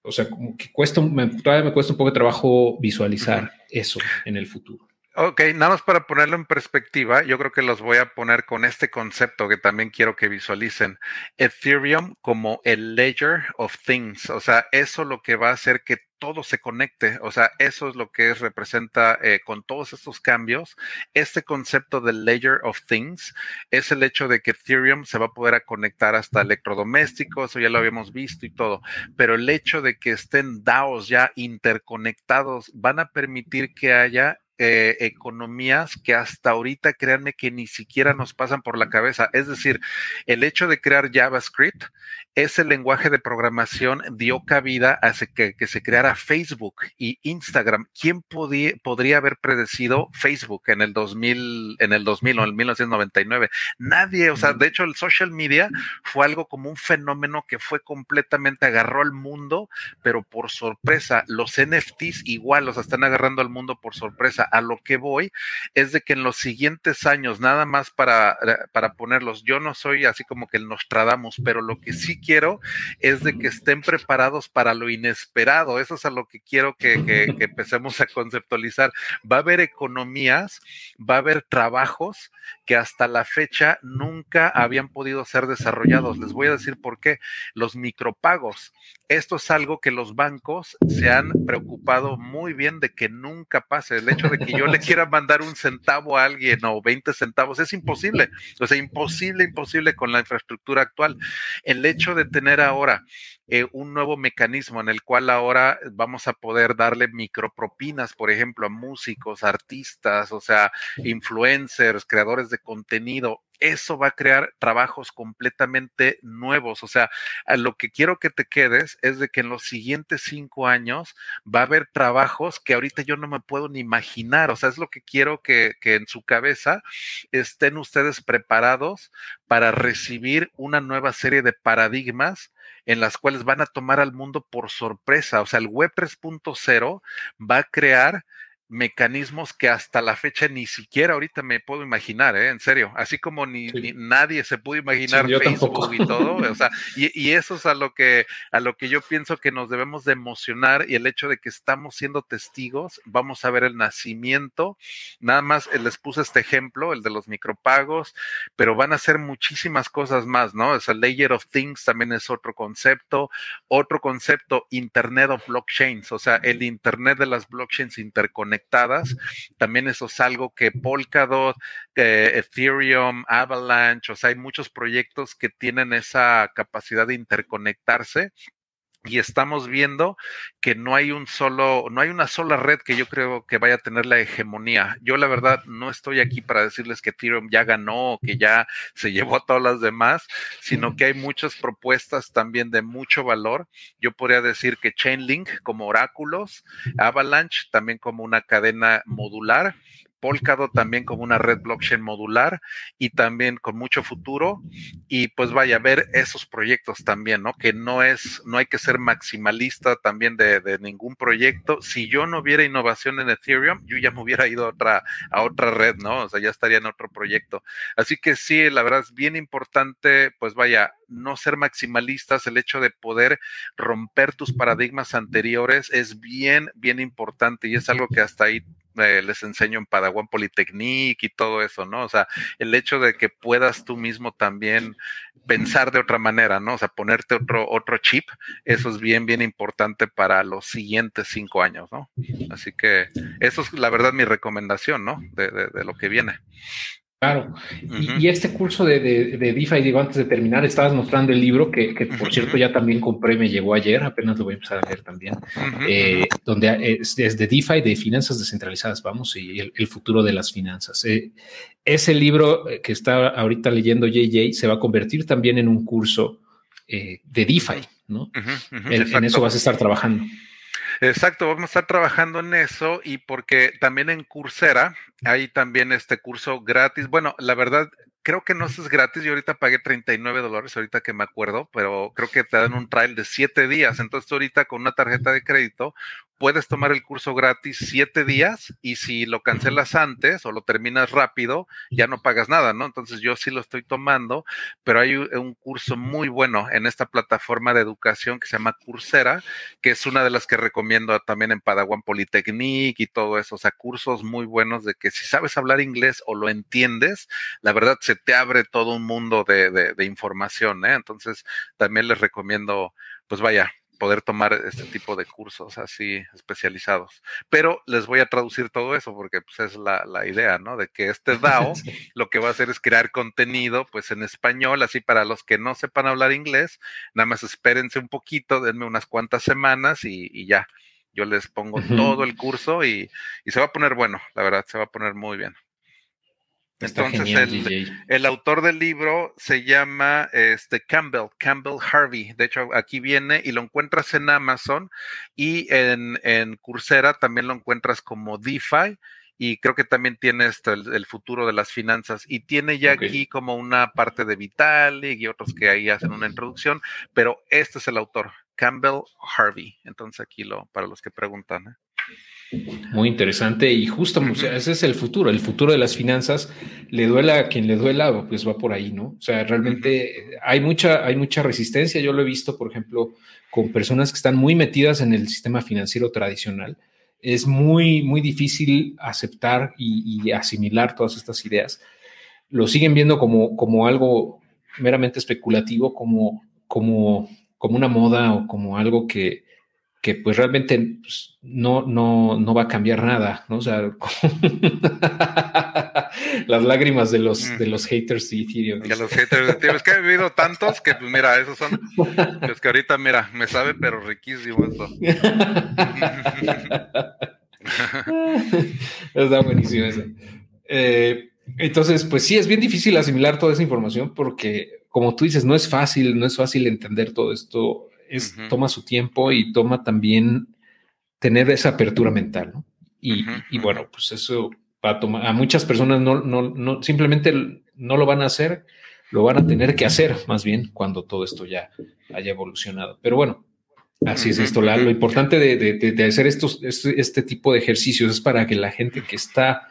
O sea, como que cuesta, todavía me cuesta un poco de trabajo visualizar eso en el futuro. Ok, nada más para ponerlo en perspectiva, yo creo que los voy a poner con este concepto que también quiero que visualicen. Ethereum como el layer of things, o sea, eso lo que va a hacer que todo se conecte, o sea, eso es lo que representa eh, con todos estos cambios. Este concepto del layer of things es el hecho de que Ethereum se va a poder conectar hasta electrodomésticos, eso ya lo habíamos visto y todo, pero el hecho de que estén DAOs ya interconectados van a permitir que haya eh, economías que hasta ahorita, créanme que ni siquiera nos pasan por la cabeza. Es decir, el hecho de crear JavaScript, ese lenguaje de programación dio cabida a que, que se creara Facebook y Instagram. ¿Quién podía, podría haber predecido Facebook en el 2000, en el 2000 o en el 1999? Nadie, o sea, de hecho el social media fue algo como un fenómeno que fue completamente, agarró al mundo, pero por sorpresa. Los NFTs igual los están agarrando al mundo por sorpresa a lo que voy es de que en los siguientes años, nada más para, eh, para ponerlos, yo no soy así como que el Nostradamus, pero lo que sí quiero es de que estén preparados para lo inesperado. Eso es a lo que quiero que, que, que empecemos a conceptualizar. Va a haber economías, va a haber trabajos que hasta la fecha nunca habían podido ser desarrollados. Les voy a decir por qué. Los micropagos. Esto es algo que los bancos se han preocupado muy bien de que nunca pase. El hecho de que yo le quiera mandar un centavo a alguien o 20 centavos es imposible. O sea, imposible, imposible con la infraestructura actual. El hecho de tener ahora eh, un nuevo mecanismo en el cual ahora vamos a poder darle micropropinas, por ejemplo, a músicos, artistas, o sea, influencers, creadores de contenido. Eso va a crear trabajos completamente nuevos. O sea, lo que quiero que te quedes es de que en los siguientes cinco años va a haber trabajos que ahorita yo no me puedo ni imaginar. O sea, es lo que quiero que, que en su cabeza estén ustedes preparados para recibir una nueva serie de paradigmas en las cuales van a tomar al mundo por sorpresa. O sea, el Web 3.0 va a crear mecanismos que hasta la fecha ni siquiera ahorita me puedo imaginar, ¿eh? en serio, así como ni, nadie se pudo imaginar Facebook y todo, o sea, y, eso es a lo que a lo que yo pienso que nos debemos de emocionar y el hecho de que estamos siendo testigos, vamos a ver el nacimiento, nada más eh, les puse este ejemplo, el de los micropagos, pero van a ser muchísimas cosas más, ¿no? Es el layer of things también es otro concepto, otro concepto, Internet of blockchains, o sea, el Internet de las blockchains interconectadas también eso es algo que Polkadot, Ethereum, Avalanche, o sea, hay muchos proyectos que tienen esa capacidad de interconectarse y estamos viendo que no hay un solo, no hay una sola red que yo creo que vaya a tener la hegemonía. Yo la verdad no estoy aquí para decirles que Ethereum ya ganó o que ya se llevó a todas las demás, sino que hay muchas propuestas también de mucho valor. Yo podría decir que Chainlink como oráculos, Avalanche también como una cadena modular Polkadot también como una red blockchain modular y también con mucho futuro y pues vaya a ver esos proyectos también, ¿no? Que no es, no hay que ser maximalista también de, de, ningún proyecto. Si yo no hubiera innovación en Ethereum, yo ya me hubiera ido a otra, a otra red, ¿no? O sea, ya estaría en otro proyecto. Así que sí, la verdad es bien importante, pues vaya, no ser maximalistas, el hecho de poder romper tus paradigmas anteriores es bien, bien importante y es algo que hasta ahí eh, les enseño en Padawan Polytechnique y todo eso, ¿no? O sea, el hecho de que puedas tú mismo también pensar de otra manera, ¿no? O sea, ponerte otro, otro chip, eso es bien, bien importante para los siguientes cinco años, ¿no? Así que eso es la verdad mi recomendación, ¿no? De, de lo que viene. Claro. y, este curso de, de, de, DeFi, digo, antes de terminar, estabas mostrando el libro que, que por cierto ya también compré, me llegó ayer, apenas lo voy a empezar a leer también, eh, donde es, de DeFi, de finanzas descentralizadas, vamos, y el, futuro de las finanzas. Eh, ese libro que está ahorita leyendo JJ se va a convertir también en un curso eh, de DeFi, ¿no? en, eso vas a estar trabajando. Exacto, vamos a estar trabajando en eso y porque también en Coursera hay también este curso gratis. Bueno, la verdad, creo que no es gratis. Yo ahorita pagué 39 dólares, ahorita que me acuerdo, pero creo que te dan un trial de 7 días. Entonces, ahorita con una tarjeta de crédito puedes tomar el curso gratis siete días y si lo cancelas antes o lo terminas rápido, ya no pagas nada, ¿no? Entonces yo sí lo estoy tomando, pero hay un curso muy bueno en esta plataforma de educación que se llama Coursera, que es una de las que recomiendo también en Padawan Polytechnic y todo eso, o sea, cursos muy buenos de que si sabes hablar inglés o lo entiendes, la verdad se te abre todo un mundo de, de información, ¿eh? Entonces también les recomiendo, pues vaya, poder tomar este tipo de cursos así especializados. Pero les voy a traducir todo eso porque pues, es la, idea, ¿no? De que este DAO lo que va a hacer es crear contenido pues en español, así para los que no sepan hablar inglés, nada más espérense un poquito, denme unas cuantas semanas y, ya. Yo les pongo todo el curso y, y se va a poner bueno, la verdad, se va a poner muy bien. Entonces, el, autor del libro se llama este, Campbell, Campbell Harvey. De hecho, aquí viene y lo encuentras en Amazon y en, en Coursera también lo encuentras como DeFi y creo que también tiene este, el, futuro de las finanzas y tiene ya aquí como una parte de Vitalik y otros que ahí hacen una introducción, pero este es el autor, Campbell Harvey. Entonces aquí lo, para los que preguntan. ¿eh? Muy interesante y justo ese es el futuro, el futuro de las finanzas, le duela a quien le duela, pues va por ahí, ¿no? O sea, realmente hay mucha, hay mucha resistencia, yo lo he visto, por ejemplo, con personas que están muy metidas en el sistema financiero tradicional, es muy, muy difícil aceptar y, asimilar todas estas ideas, lo siguen viendo como, como algo meramente especulativo, como, como, como una moda o como algo que, que pues realmente pues, no, no, no va a cambiar nada, ¿no? O sea, las lágrimas de los, de los haters de Ethereum. De los haters de Ethereum. Es que he vivido tantos que, pues mira, esos son, pues que ahorita, mira, me sabe, pero riquísimo esto. Está buenísimo eso. Eh, entonces, pues sí, es bien difícil asimilar toda esa información porque, como tú dices, no es fácil, no es fácil entender todo esto es, toma su tiempo y toma también tener esa apertura mental, ¿no? Y, bueno, pues eso va a tomar, a muchas personas no, no, no, simplemente no lo van a hacer, lo van a tener que hacer más bien cuando todo esto ya haya evolucionado. Pero bueno, así es esto. lo importante de, hacer estos, este, este, tipo de ejercicios es para que la gente que está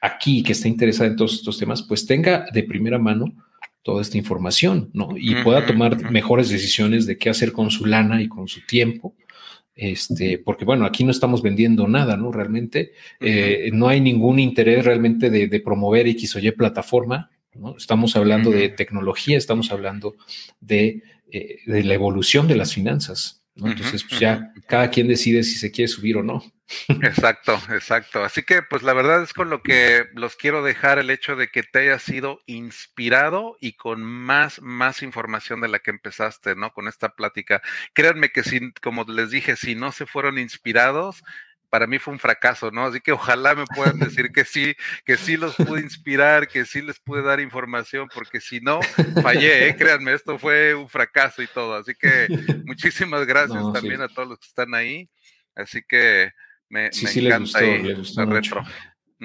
aquí, que está interesada en todos estos temas, pues tenga de primera mano toda esta información, ¿no? Y pueda tomar mejores decisiones de qué hacer con su lana y con su tiempo. Este, porque bueno, aquí no estamos vendiendo nada, ¿no? Realmente eh, no hay ningún interés realmente de, promover X o Y plataforma, ¿no? Estamos hablando de tecnología, estamos hablando de, eh, de la evolución de las finanzas. Entonces, pues ya cada quien decide si se quiere subir o no. Exacto, exacto. Así que, pues la verdad es con lo que los quiero dejar el hecho de que te hayas sido inspirado y con más, más información de la que empezaste, ¿no? Con esta plática. Créanme que si, como les dije, si no se fueron inspirados, para mí fue un fracaso, ¿no? Así que ojalá me puedan decir que sí, que sí los pude inspirar, que sí les pude dar información, porque si no, fallé, ¿eh? créanme, esto fue un fracaso y todo. Así que muchísimas gracias también a todos los que están ahí. Así que me, sí, sí, encanta les gustó, retro.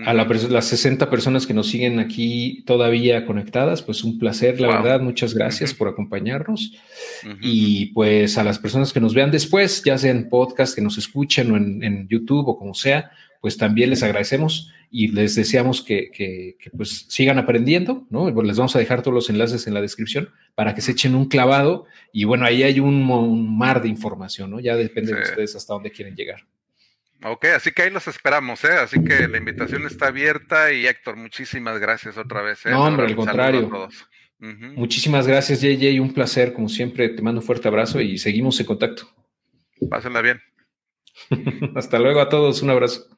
A las 60 personas que nos siguen aquí todavía conectadas, pues un placer, la verdad. Muchas gracias por acompañarnos. Y pues a las personas que nos vean después, ya sea en podcast, que nos escuchen o en, YouTube o como sea, pues también les agradecemos y les deseamos que, pues sigan aprendiendo, ¿no? Pues les vamos a dejar todos los enlaces en la descripción para que se echen un clavado y bueno, ahí hay un, mar de información, ¿no? Ya depende de ustedes hasta dónde quieren llegar. Ok, así que ahí los esperamos, ¿eh? Así que la invitación está abierta y Héctor, muchísimas gracias otra vez. ¿eh? No, hombre, al contrario. Muchísimas gracias, JJ, un placer, como siempre, te mando un fuerte abrazo y seguimos en contacto. Pásenla bien. Hasta luego a todos, un abrazo.